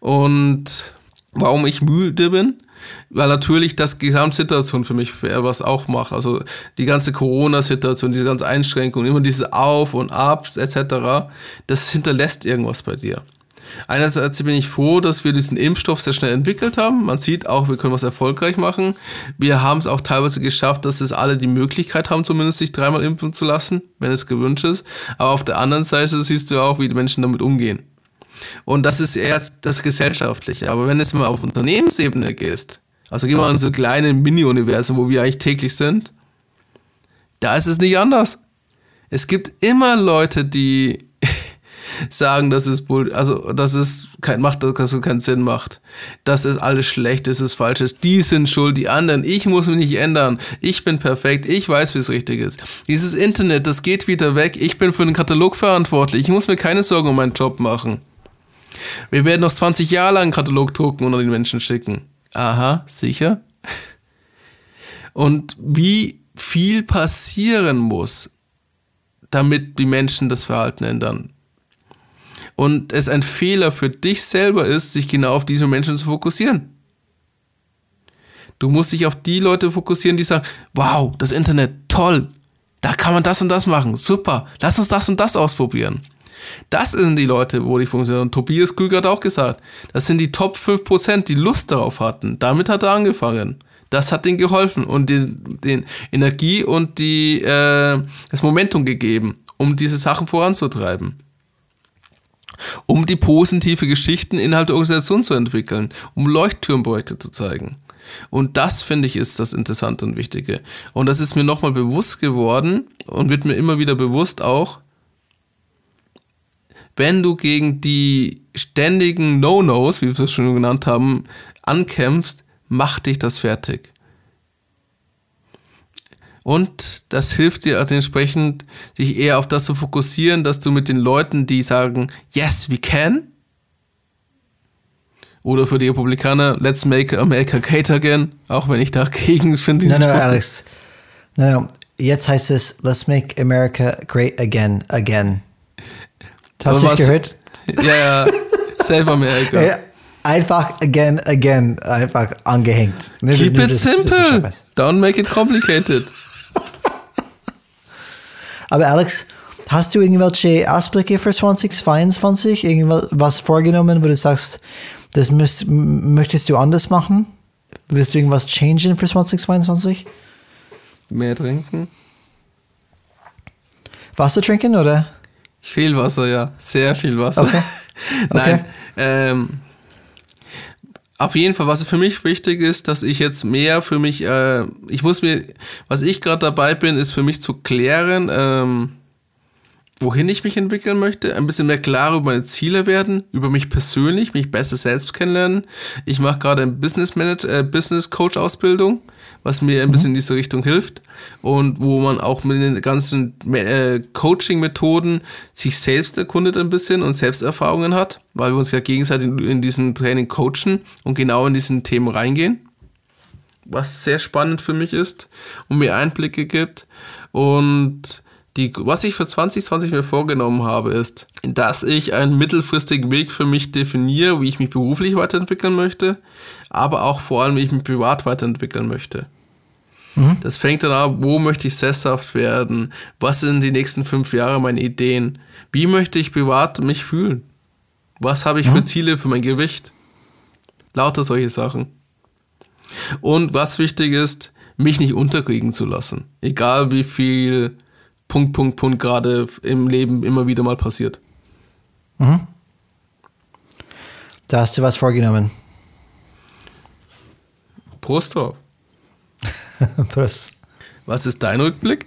Und warum ich müde bin, weil natürlich das Gesamtsituation für mich was auch macht. Also die ganze Corona-Situation, diese ganze Einschränkung, immer diese Auf und Abs etc., das hinterlässt irgendwas bei dir. Einerseits bin ich froh, dass wir diesen Impfstoff sehr schnell entwickelt haben. Man sieht auch, wir können was erfolgreich machen. Wir haben es auch teilweise geschafft, dass es alle die Möglichkeit haben, zumindest sich dreimal impfen zu lassen, wenn es gewünscht ist. Aber auf der anderen Seite siehst du auch, wie die Menschen damit umgehen. Und das ist eher das Gesellschaftliche. Aber wenn es mal auf Unternehmensebene gehst, also gehen wir an so kleine Mini-Universen, wo wir eigentlich täglich sind, da ist es nicht anders. Es gibt immer Leute, die <laughs> sagen, dass es also dass es kein macht, dass es keinen Sinn macht, dass es alles schlecht ist, es falsch ist. Die sind schuld, die anderen. Ich muss mich nicht ändern. Ich bin perfekt. Ich weiß, wie es richtig ist. Dieses Internet, das geht wieder weg. Ich bin für den Katalog verantwortlich. Ich muss mir keine Sorgen um meinen Job machen. Wir werden noch 20 Jahre lang Katalog drucken und an den Menschen schicken. Aha, sicher. Und wie viel passieren muss, damit die Menschen das Verhalten ändern. Und es ein Fehler für dich selber ist, sich genau auf diese Menschen zu fokussieren. Du musst dich auf die Leute fokussieren, die sagen, wow, das Internet, toll, da kann man das und das machen, super, lass uns das und das ausprobieren. Das sind die Leute, wo die funktionieren. Und Tobias Krüger hat auch gesagt, das sind die Top 5%, die Lust darauf hatten. Damit hat er angefangen. Das hat ihnen geholfen und den, den Energie und die, äh, das Momentum gegeben, um diese Sachen voranzutreiben. Um die positive Geschichten innerhalb der Organisation zu entwickeln, um Leuchtturmprojekte zu zeigen. Und das finde ich ist das Interessante und Wichtige. Und das ist mir nochmal bewusst geworden und wird mir immer wieder bewusst auch, wenn du gegen die ständigen No-Nos, wie wir es schon genannt haben, ankämpfst, macht dich das fertig. Und das hilft dir also entsprechend, sich eher auf das zu fokussieren, dass du mit den Leuten, die sagen, yes, we can, oder für die Republikaner, let's make America great again, auch wenn ich dagegen <laughs> finde. No, no, Alex. No, no. Jetzt heißt es, let's make America great again, again. Hast du es gehört? <laughs> Ja, ja. Save America. Einfach again, again, einfach angehängt. Keep it das, simple. Das Don't make it complicated. <laughs> Aber Alex, hast du irgendwelche Ausblicke für 2022? Irgendwas vorgenommen, wo du sagst, das müsst, möchtest du anders machen? Willst du irgendwas changen für 2022? Mehr trinken. Wasser trinken, oder? Viel Wasser, ja. Sehr viel Wasser. Okay. <laughs> Nein. Okay. Ähm, auf jeden Fall, was für mich wichtig ist, dass ich jetzt mehr für mich, äh, ich muss mir, was ich gerade dabei bin, ist für mich zu klären, ähm, wohin ich mich entwickeln möchte, ein bisschen mehr klar über meine Ziele werden, über mich persönlich, mich besser selbst kennenlernen. Ich mache gerade ein Business Manager, äh, Business Coach Ausbildung, was mir ein mhm. bisschen in diese Richtung hilft und wo man auch mit den ganzen äh, Coaching Methoden sich selbst erkundet ein bisschen und Selbsterfahrungen hat, weil wir uns ja gegenseitig in, in diesen Training coachen und genau in diesen Themen reingehen. Was sehr spannend für mich ist und mir Einblicke gibt und die, was ich für 2020 mir vorgenommen habe, ist, dass ich einen mittelfristigen Weg für mich definiere, wie ich mich beruflich weiterentwickeln möchte, aber auch vor allem, wie ich mich privat weiterentwickeln möchte. Mhm. Das fängt dann an, wo möchte ich sesshaft werden? Was sind die nächsten fünf Jahre meine Ideen? Wie möchte ich privat mich fühlen? Was habe ich mhm. für Ziele für mein Gewicht? Lauter solche Sachen. Und was wichtig ist, mich nicht unterkriegen zu lassen. Egal wie viel Punkt, Punkt, Punkt gerade im Leben immer wieder mal passiert. Mhm. Da hast du was vorgenommen. Prost drauf. <laughs> Prost. Was ist dein Rückblick?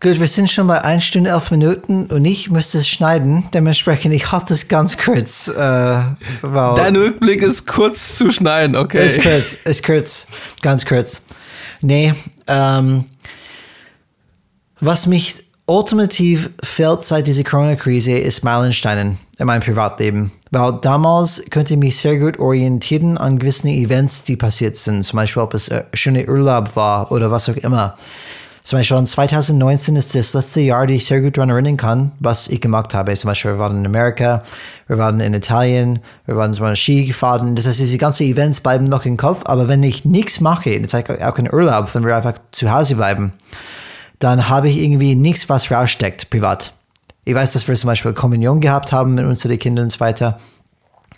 Gut, wir sind schon bei 1 Stunde 11 Minuten und ich müsste es schneiden. Dementsprechend, ich hatte es ganz kurz. Äh, Dein Rückblick ist kurz zu schneiden, okay. Ist kurz, ist kurz, ganz kurz. Nee, ähm, was mich ultimativ fehlt seit dieser Corona-Krise ist Meilensteinen in meinem Privatleben. Weil damals könnte ich mich sehr gut orientieren an gewissen Events, die passiert sind. Zum Beispiel, ob es ein schöner Urlaub war oder was auch immer. Zum Beispiel 2019 ist das letzte Jahr, die ich sehr gut daran erinnern kann, was ich gemacht habe. Zum Beispiel, wir waren in Amerika, wir waren in Italien, wir waren zum Ski gefahren. Das heißt, diese ganzen Events bleiben noch im Kopf. Aber wenn ich nichts mache, das heißt auch kein Urlaub, wenn wir einfach zu Hause bleiben, dann habe ich irgendwie nichts, was raussteckt, privat. Ich weiß, dass wir zum Beispiel Kommunion gehabt haben mit unseren Kindern und so weiter.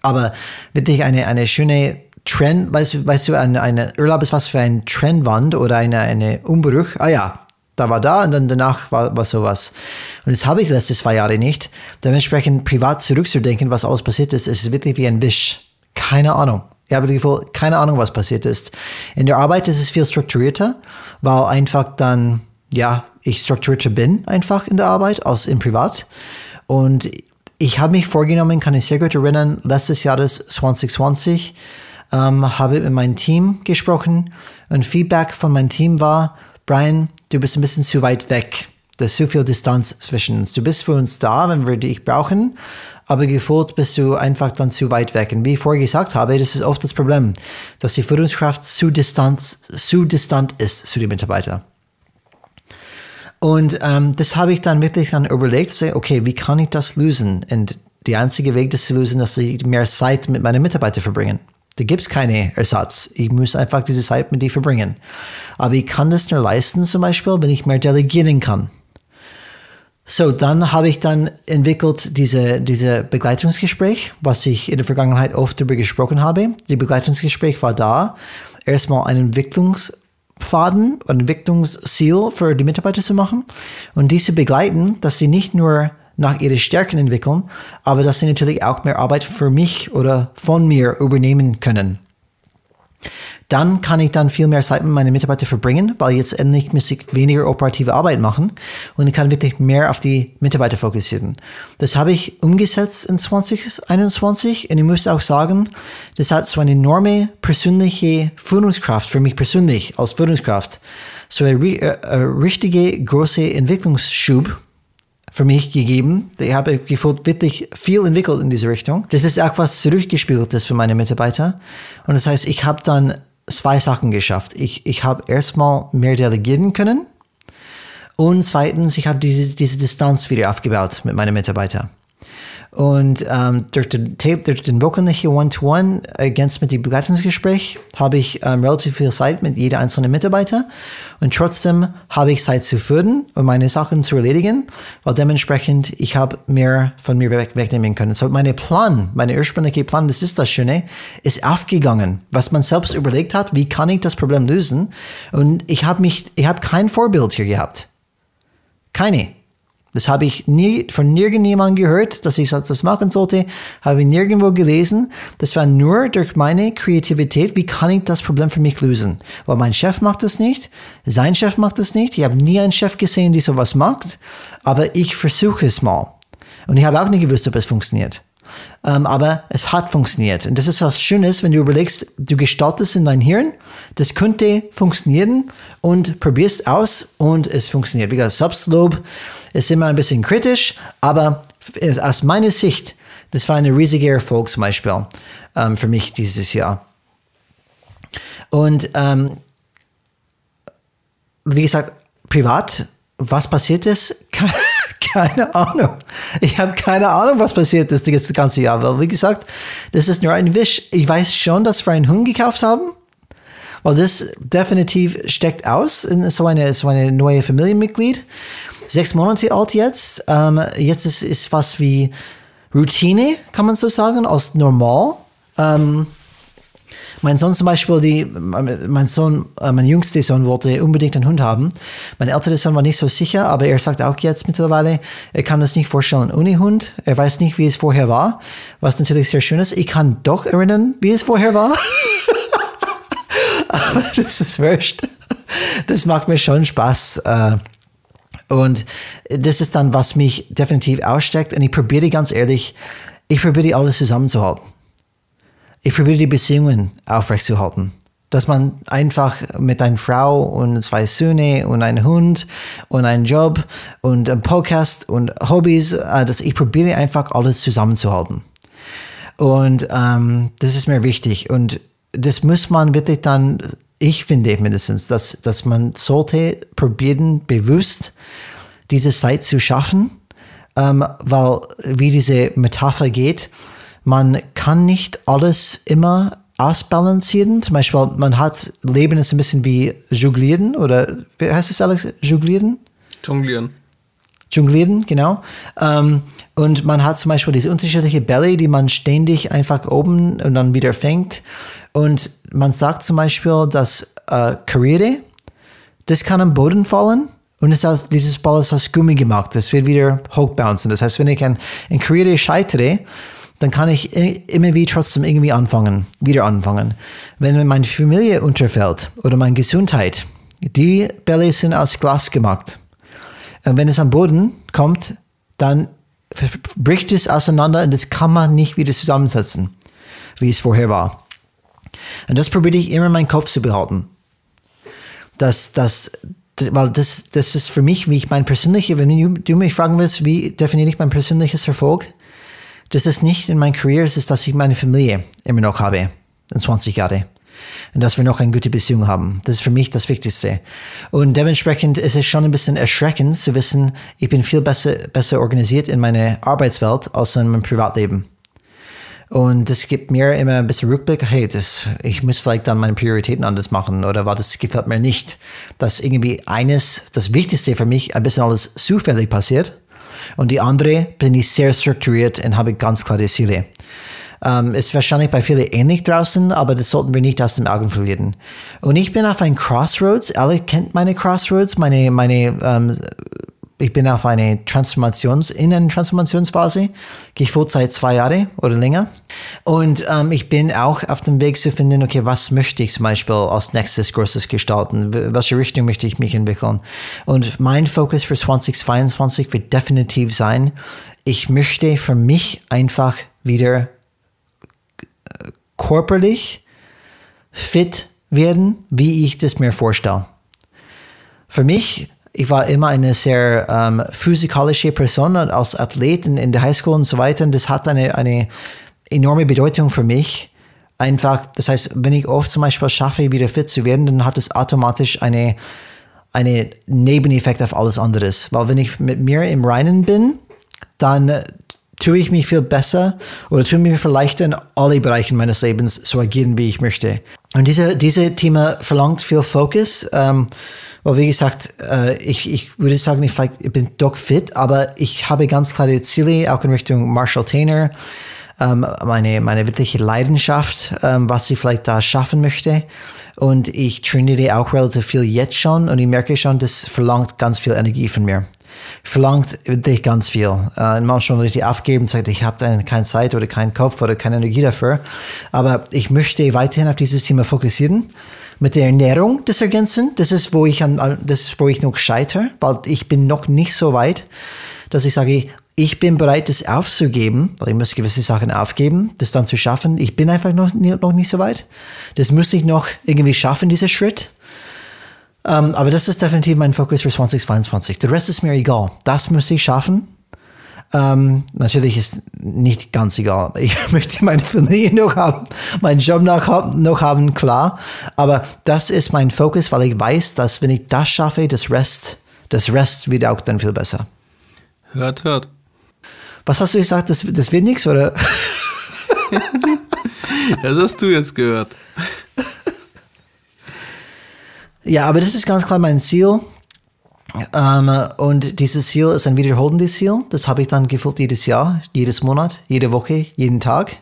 Aber wirklich eine, eine schöne Trend, weißt du, weißt du, eine, eine Urlaub ist was für ein Trendwand oder eine, eine Umbruch. Ah ja, da war da und dann danach war, war sowas. Und das habe ich letzte zwei Jahre nicht. Dementsprechend privat zurückzudenken, was alles passiert ist, ist wirklich wie ein Wisch. Keine Ahnung. Ich habe Gefühl, keine Ahnung, was passiert ist. In der Arbeit ist es viel strukturierter, weil einfach dann ja, ich strukturierter bin einfach in der Arbeit als im Privat. Und ich habe mich vorgenommen, kann ich sehr gut erinnern, letztes Jahr 2020 ähm, habe mit meinem Team gesprochen und Feedback von meinem Team war, Brian, du bist ein bisschen zu weit weg. Da ist zu viel Distanz zwischen uns. Du bist für uns da, wenn wir dich brauchen, aber gefühlt bist du einfach dann zu weit weg. Und wie ich vorher gesagt habe, das ist oft das Problem, dass die Führungskraft zu distant, zu distant ist zu den Mitarbeitern. Und ähm, das habe ich dann wirklich dann überlegt, okay, wie kann ich das lösen? Und der einzige Weg, das zu lösen, ist, dass ich mehr Zeit mit meinen Mitarbeitern verbringen. Da gibt es keinen Ersatz. Ich muss einfach diese Zeit mit dir verbringen. Aber ich kann das nur leisten, zum Beispiel, wenn ich mehr delegieren kann. So, dann habe ich dann entwickelt diese, diese Begleitungsgespräch, was ich in der Vergangenheit oft darüber gesprochen habe. Die Begleitungsgespräch war da, erstmal ein Entwicklungs- Faden und Entwicklungsziel für die Mitarbeiter zu machen und diese begleiten, dass sie nicht nur nach ihren Stärken entwickeln, aber dass sie natürlich auch mehr Arbeit für mich oder von mir übernehmen können. Dann kann ich dann viel mehr Zeit mit meinen Mitarbeitern verbringen, weil jetzt endlich muss ich weniger operative Arbeit machen und ich kann wirklich mehr auf die Mitarbeiter fokussieren. Das habe ich umgesetzt in 2021 und ich muss auch sagen, das hat so eine enorme persönliche Führungskraft für mich persönlich als Führungskraft. So eine, eine äh, richtige große Entwicklungsschub für mich gegeben. Ich habe gefühlt wirklich viel entwickelt in diese Richtung. Das ist auch was zurückgespieltes für meine Mitarbeiter. Und das heißt, ich habe dann zwei Sachen geschafft. Ich, ich habe erstmal mehr delegieren können. Und zweitens, ich habe diese, diese Distanz wieder aufgebaut mit meinen Mitarbeitern. Und ähm, durch, den, durch den wöchentlichen One-to-One ergänzt mit dem Begleitungsgespräch habe ich ähm, relativ viel Zeit mit jeder einzelnen Mitarbeiter und trotzdem habe ich Zeit zu führen und meine Sachen zu erledigen, weil dementsprechend ich habe mehr von mir weg, wegnehmen können. So meine Plan, meine ursprüngliche Plan, das ist das Schöne, ist aufgegangen, was man selbst überlegt hat, wie kann ich das Problem lösen und ich habe mich, ich habe kein Vorbild hier gehabt. Keine. Das habe ich nie von nirgendjemandem gehört, dass ich das machen sollte, habe ich nirgendwo gelesen. Das war nur durch meine Kreativität, wie kann ich das Problem für mich lösen? Weil mein Chef macht das nicht, sein Chef macht das nicht. Ich habe nie einen Chef gesehen, der sowas macht, aber ich versuche es mal. Und ich habe auch nicht gewusst, ob es funktioniert. Ähm, aber es hat funktioniert. Und das ist was Schönes, wenn du überlegst, du gestaltest in dein Hirn, das könnte funktionieren und probierst aus und es funktioniert. Wie gesagt, Selbstlob ist immer ein bisschen kritisch, aber aus meiner Sicht, das war ein riesiger Erfolg zum Beispiel ähm, für mich dieses Jahr. Und ähm, wie gesagt, privat, was passiert ist? <laughs> keine Ahnung. Ich habe keine Ahnung, was passiert ist das ganze Jahr. Weil, wie gesagt, das ist nur ein Wisch. Ich weiß schon, dass wir einen Hund gekauft haben. Weil das definitiv steckt aus in so eine, so eine neue Familienmitglied. Sechs Monate alt jetzt. Ähm, jetzt ist, ist was wie Routine, kann man so sagen, als normal. Ähm, mein Sohn zum Beispiel, die, mein Sohn, äh, mein jüngster Sohn wollte unbedingt einen Hund haben. Mein älterer Sohn war nicht so sicher, aber er sagt auch jetzt mittlerweile, er kann das nicht vorstellen ohne Hund. Er weiß nicht, wie es vorher war, was natürlich sehr schön ist. Ich kann doch erinnern, wie es vorher war. <laughs> aber das ist wurscht. Das macht mir schon Spaß. Äh, und das ist dann, was mich definitiv aussteckt. Und ich probiere ganz ehrlich, ich probiere alles zusammenzuhalten ich probiere die Beziehungen aufrechtzuerhalten. Dass man einfach mit einer Frau und zwei Söhne und einem Hund und einem Job und einem Podcast und Hobbys, äh, dass ich probiere einfach alles zusammenzuhalten. Und ähm, das ist mir wichtig. Und das muss man wirklich dann, ich finde mindestens, dass, dass man sollte probieren, bewusst diese Zeit zu schaffen, ähm, weil wie diese Metapher geht, man kann nicht alles immer ausbalancieren. Zum Beispiel, man hat, Leben ist ein bisschen wie Jonglieren oder, wie heißt es, Alex? Jonglieren? Jonglieren. Jonglieren, genau. Ähm, und man hat zum Beispiel diese unterschiedliche Bälle, die man ständig einfach oben und dann wieder fängt. Und man sagt zum Beispiel, dass äh, Karriere, das kann am Boden fallen. Und es ist, dieses Ball ist aus Gummi gemacht. Das wird wieder hochbouncen. Das heißt, wenn ich ein Karriere scheitere, dann kann ich immer wieder trotzdem irgendwie anfangen, wieder anfangen. Wenn meine Familie unterfällt oder meine Gesundheit, die Bälle sind aus Glas gemacht. Und wenn es am Boden kommt, dann bricht es auseinander und das kann man nicht wieder zusammensetzen, wie es vorher war. Und das probiere ich immer in meinem Kopf zu behalten. Dass, dass, weil das, das ist für mich, wie ich mein persönlicher, wenn du mich fragen willst, wie definiere ich mein persönliches Erfolg, das ist nicht in meiner Karriere, es ist, dass ich meine Familie immer noch habe, in 20 Jahren. Und dass wir noch eine gute Beziehung haben. Das ist für mich das Wichtigste. Und dementsprechend ist es schon ein bisschen erschreckend zu wissen, ich bin viel besser, besser organisiert in meiner Arbeitswelt als in meinem Privatleben. Und das gibt mir immer ein bisschen Rückblick, hey, das, ich muss vielleicht dann meine Prioritäten anders machen oder war das gefällt mir nicht, dass irgendwie eines, das Wichtigste für mich, ein bisschen alles zufällig passiert und die andere bin ich sehr strukturiert und habe ganz klare Ziele. Ähm, ist wahrscheinlich bei vielen ähnlich draußen, aber das sollten wir nicht aus den Augen verlieren. Und ich bin auf ein Crossroads. Alle kennt meine Crossroads, meine, meine ähm, ich bin auf eine Transformations, in einer Transformationsphase. Gehe ich vor seit zwei Jahre oder länger. Und ähm, ich bin auch auf dem Weg zu finden, okay, was möchte ich zum Beispiel als nächstes Großes gestalten? Welche Richtung möchte ich mich entwickeln? Und mein Fokus für 2022 wird definitiv sein, ich möchte für mich einfach wieder äh, körperlich fit werden, wie ich das mir vorstelle. Für mich ich war immer eine sehr ähm, physikalische Person als Athlet in, in der Highschool und so weiter. Und das hat eine, eine enorme Bedeutung für mich. Einfach, das heißt, wenn ich oft zum Beispiel schaffe, wieder fit zu werden, dann hat es automatisch eine, eine Nebeneffekt auf alles anderes. Weil wenn ich mit mir im Reinen bin, dann tue ich mich viel besser oder tue mir viel leichter in alle Bereichen meines Lebens zu agieren, wie ich möchte. Und diese, diese Thema verlangt viel Fokus. Ähm, weil wie gesagt, äh, ich, ich würde sagen, ich, ich bin doch fit, aber ich habe ganz klare Ziele, auch in Richtung Marshall Tainer, ähm, meine, meine wirkliche Leidenschaft, ähm, was ich vielleicht da schaffen möchte. Und ich trainiere auch relativ viel jetzt schon und ich merke schon, das verlangt ganz viel Energie von mir. Verlangt wirklich ganz viel. Äh, manchmal würde ich die aufgeben und sagen, ich habe keine Zeit oder keinen Kopf oder keine Energie dafür. Aber ich möchte weiterhin auf dieses Thema fokussieren mit der Ernährung das ergänzen. Das ist, wo ich, an, das ist, wo ich noch scheitere, weil ich bin noch nicht so weit, dass ich sage, ich bin bereit, das aufzugeben, weil ich muss gewisse Sachen aufgeben, das dann zu schaffen. Ich bin einfach noch, noch nicht so weit. Das muss ich noch irgendwie schaffen, dieser Schritt. Um, ähm, aber das ist definitiv mein Fokus für 2022. Der Rest ist mir egal. Das muss ich schaffen. Ähm, natürlich ist nicht ganz egal. <laughs> Ich möchte meine Familie noch haben, meinen Job noch, noch haben, klar. Aber das ist mein Fokus, weil ich weiß, dass wenn ich das schaffe, das Rest, das Rest wird auch dann viel besser. Hört, hört. Was hast du gesagt? Das, das wird nichts, oder? <laughs> das hast du jetzt gehört. Ja, aber das ist ganz klar mein Ziel. Ähm, und dieses Ziel ist ein wiederholendes Ziel. Das habe ich dann gefühlt jedes Jahr, jedes Monat, jede Woche, jeden Tag.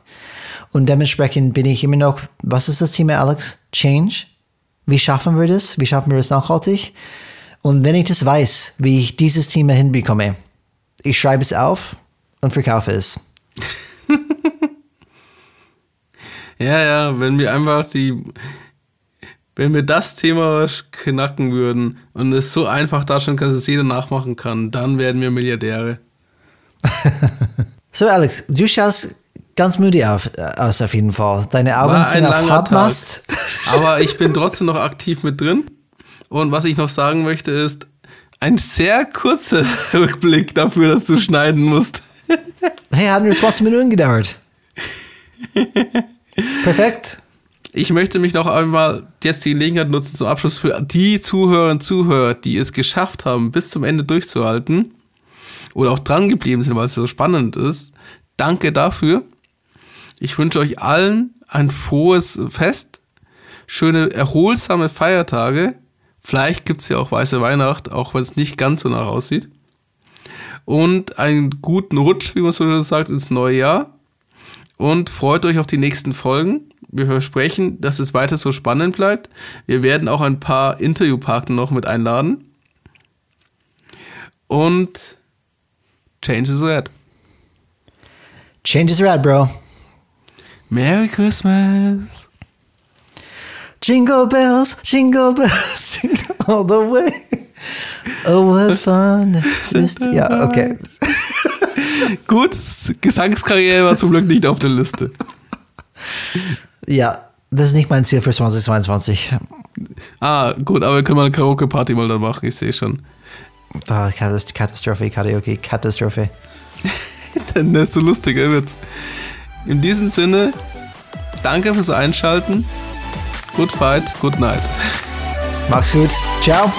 Und dementsprechend bin ich immer noch, was ist das Thema, Alex? Change. Wie schaffen wir das? Wie schaffen wir das nachhaltig? Und wenn ich das weiß, wie ich dieses Thema hinbekomme, ich schreibe es auf und verkaufe es. <laughs> ja, ja, wenn wir einfach die, wenn wir das Thema knacken würden und es so einfach darstellen kann, dass es jeder nachmachen kann, dann werden wir Milliardäre. <laughs> so, Alex, du schaust ganz müde auf, aus auf jeden Fall. Deine Augen War sind auf Hartmast. aber ich bin trotzdem noch aktiv mit drin. Und was ich noch sagen möchte ist, ein sehr kurzer <laughs> Rückblick dafür, dass du schneiden musst. Hey, hat nur 20 Minuten gedauert. Perfekt. Ich möchte mich noch einmal jetzt die Gelegenheit nutzen zum Abschluss für die Zuhörerinnen und Zuhörer, die es geschafft haben, bis zum Ende durchzuhalten oder auch dran geblieben sind, weil es so spannend ist. Danke dafür. Ich wünsche euch allen ein frohes Fest, schöne, erholsame Feiertage. Vielleicht gibt es ja auch weiße Weihnacht, auch wenn es nicht ganz so nach aussieht. Und einen guten Rutsch, wie man so sagt, ins neue Jahr. Und freut euch auf die nächsten Folgen wir versprechen, dass es weiter so spannend bleibt. Wir werden auch ein paar Interviewpartner noch mit einladen. Und Change is red. Change is red, bro. Merry Christmas. Jingle bells, jingle bells, <laughs> jingle all the way. Oh, what fun. ja, okay. <laughs> Gut, Gesangskarriere war zum Glück nicht auf der Liste. Ja, das ist nicht mein Ziel für 2022. Ah, gut, aber wir können mal eine Karaoke-Party mal dann machen, ich sehe schon. Ah, Katastrophe, Karaoke, Katastrophe. <laughs> dann ist so lustiger wird's. In diesem Sinne, danke fürs Einschalten. Good fight, good night. Mach's gut. Ciao.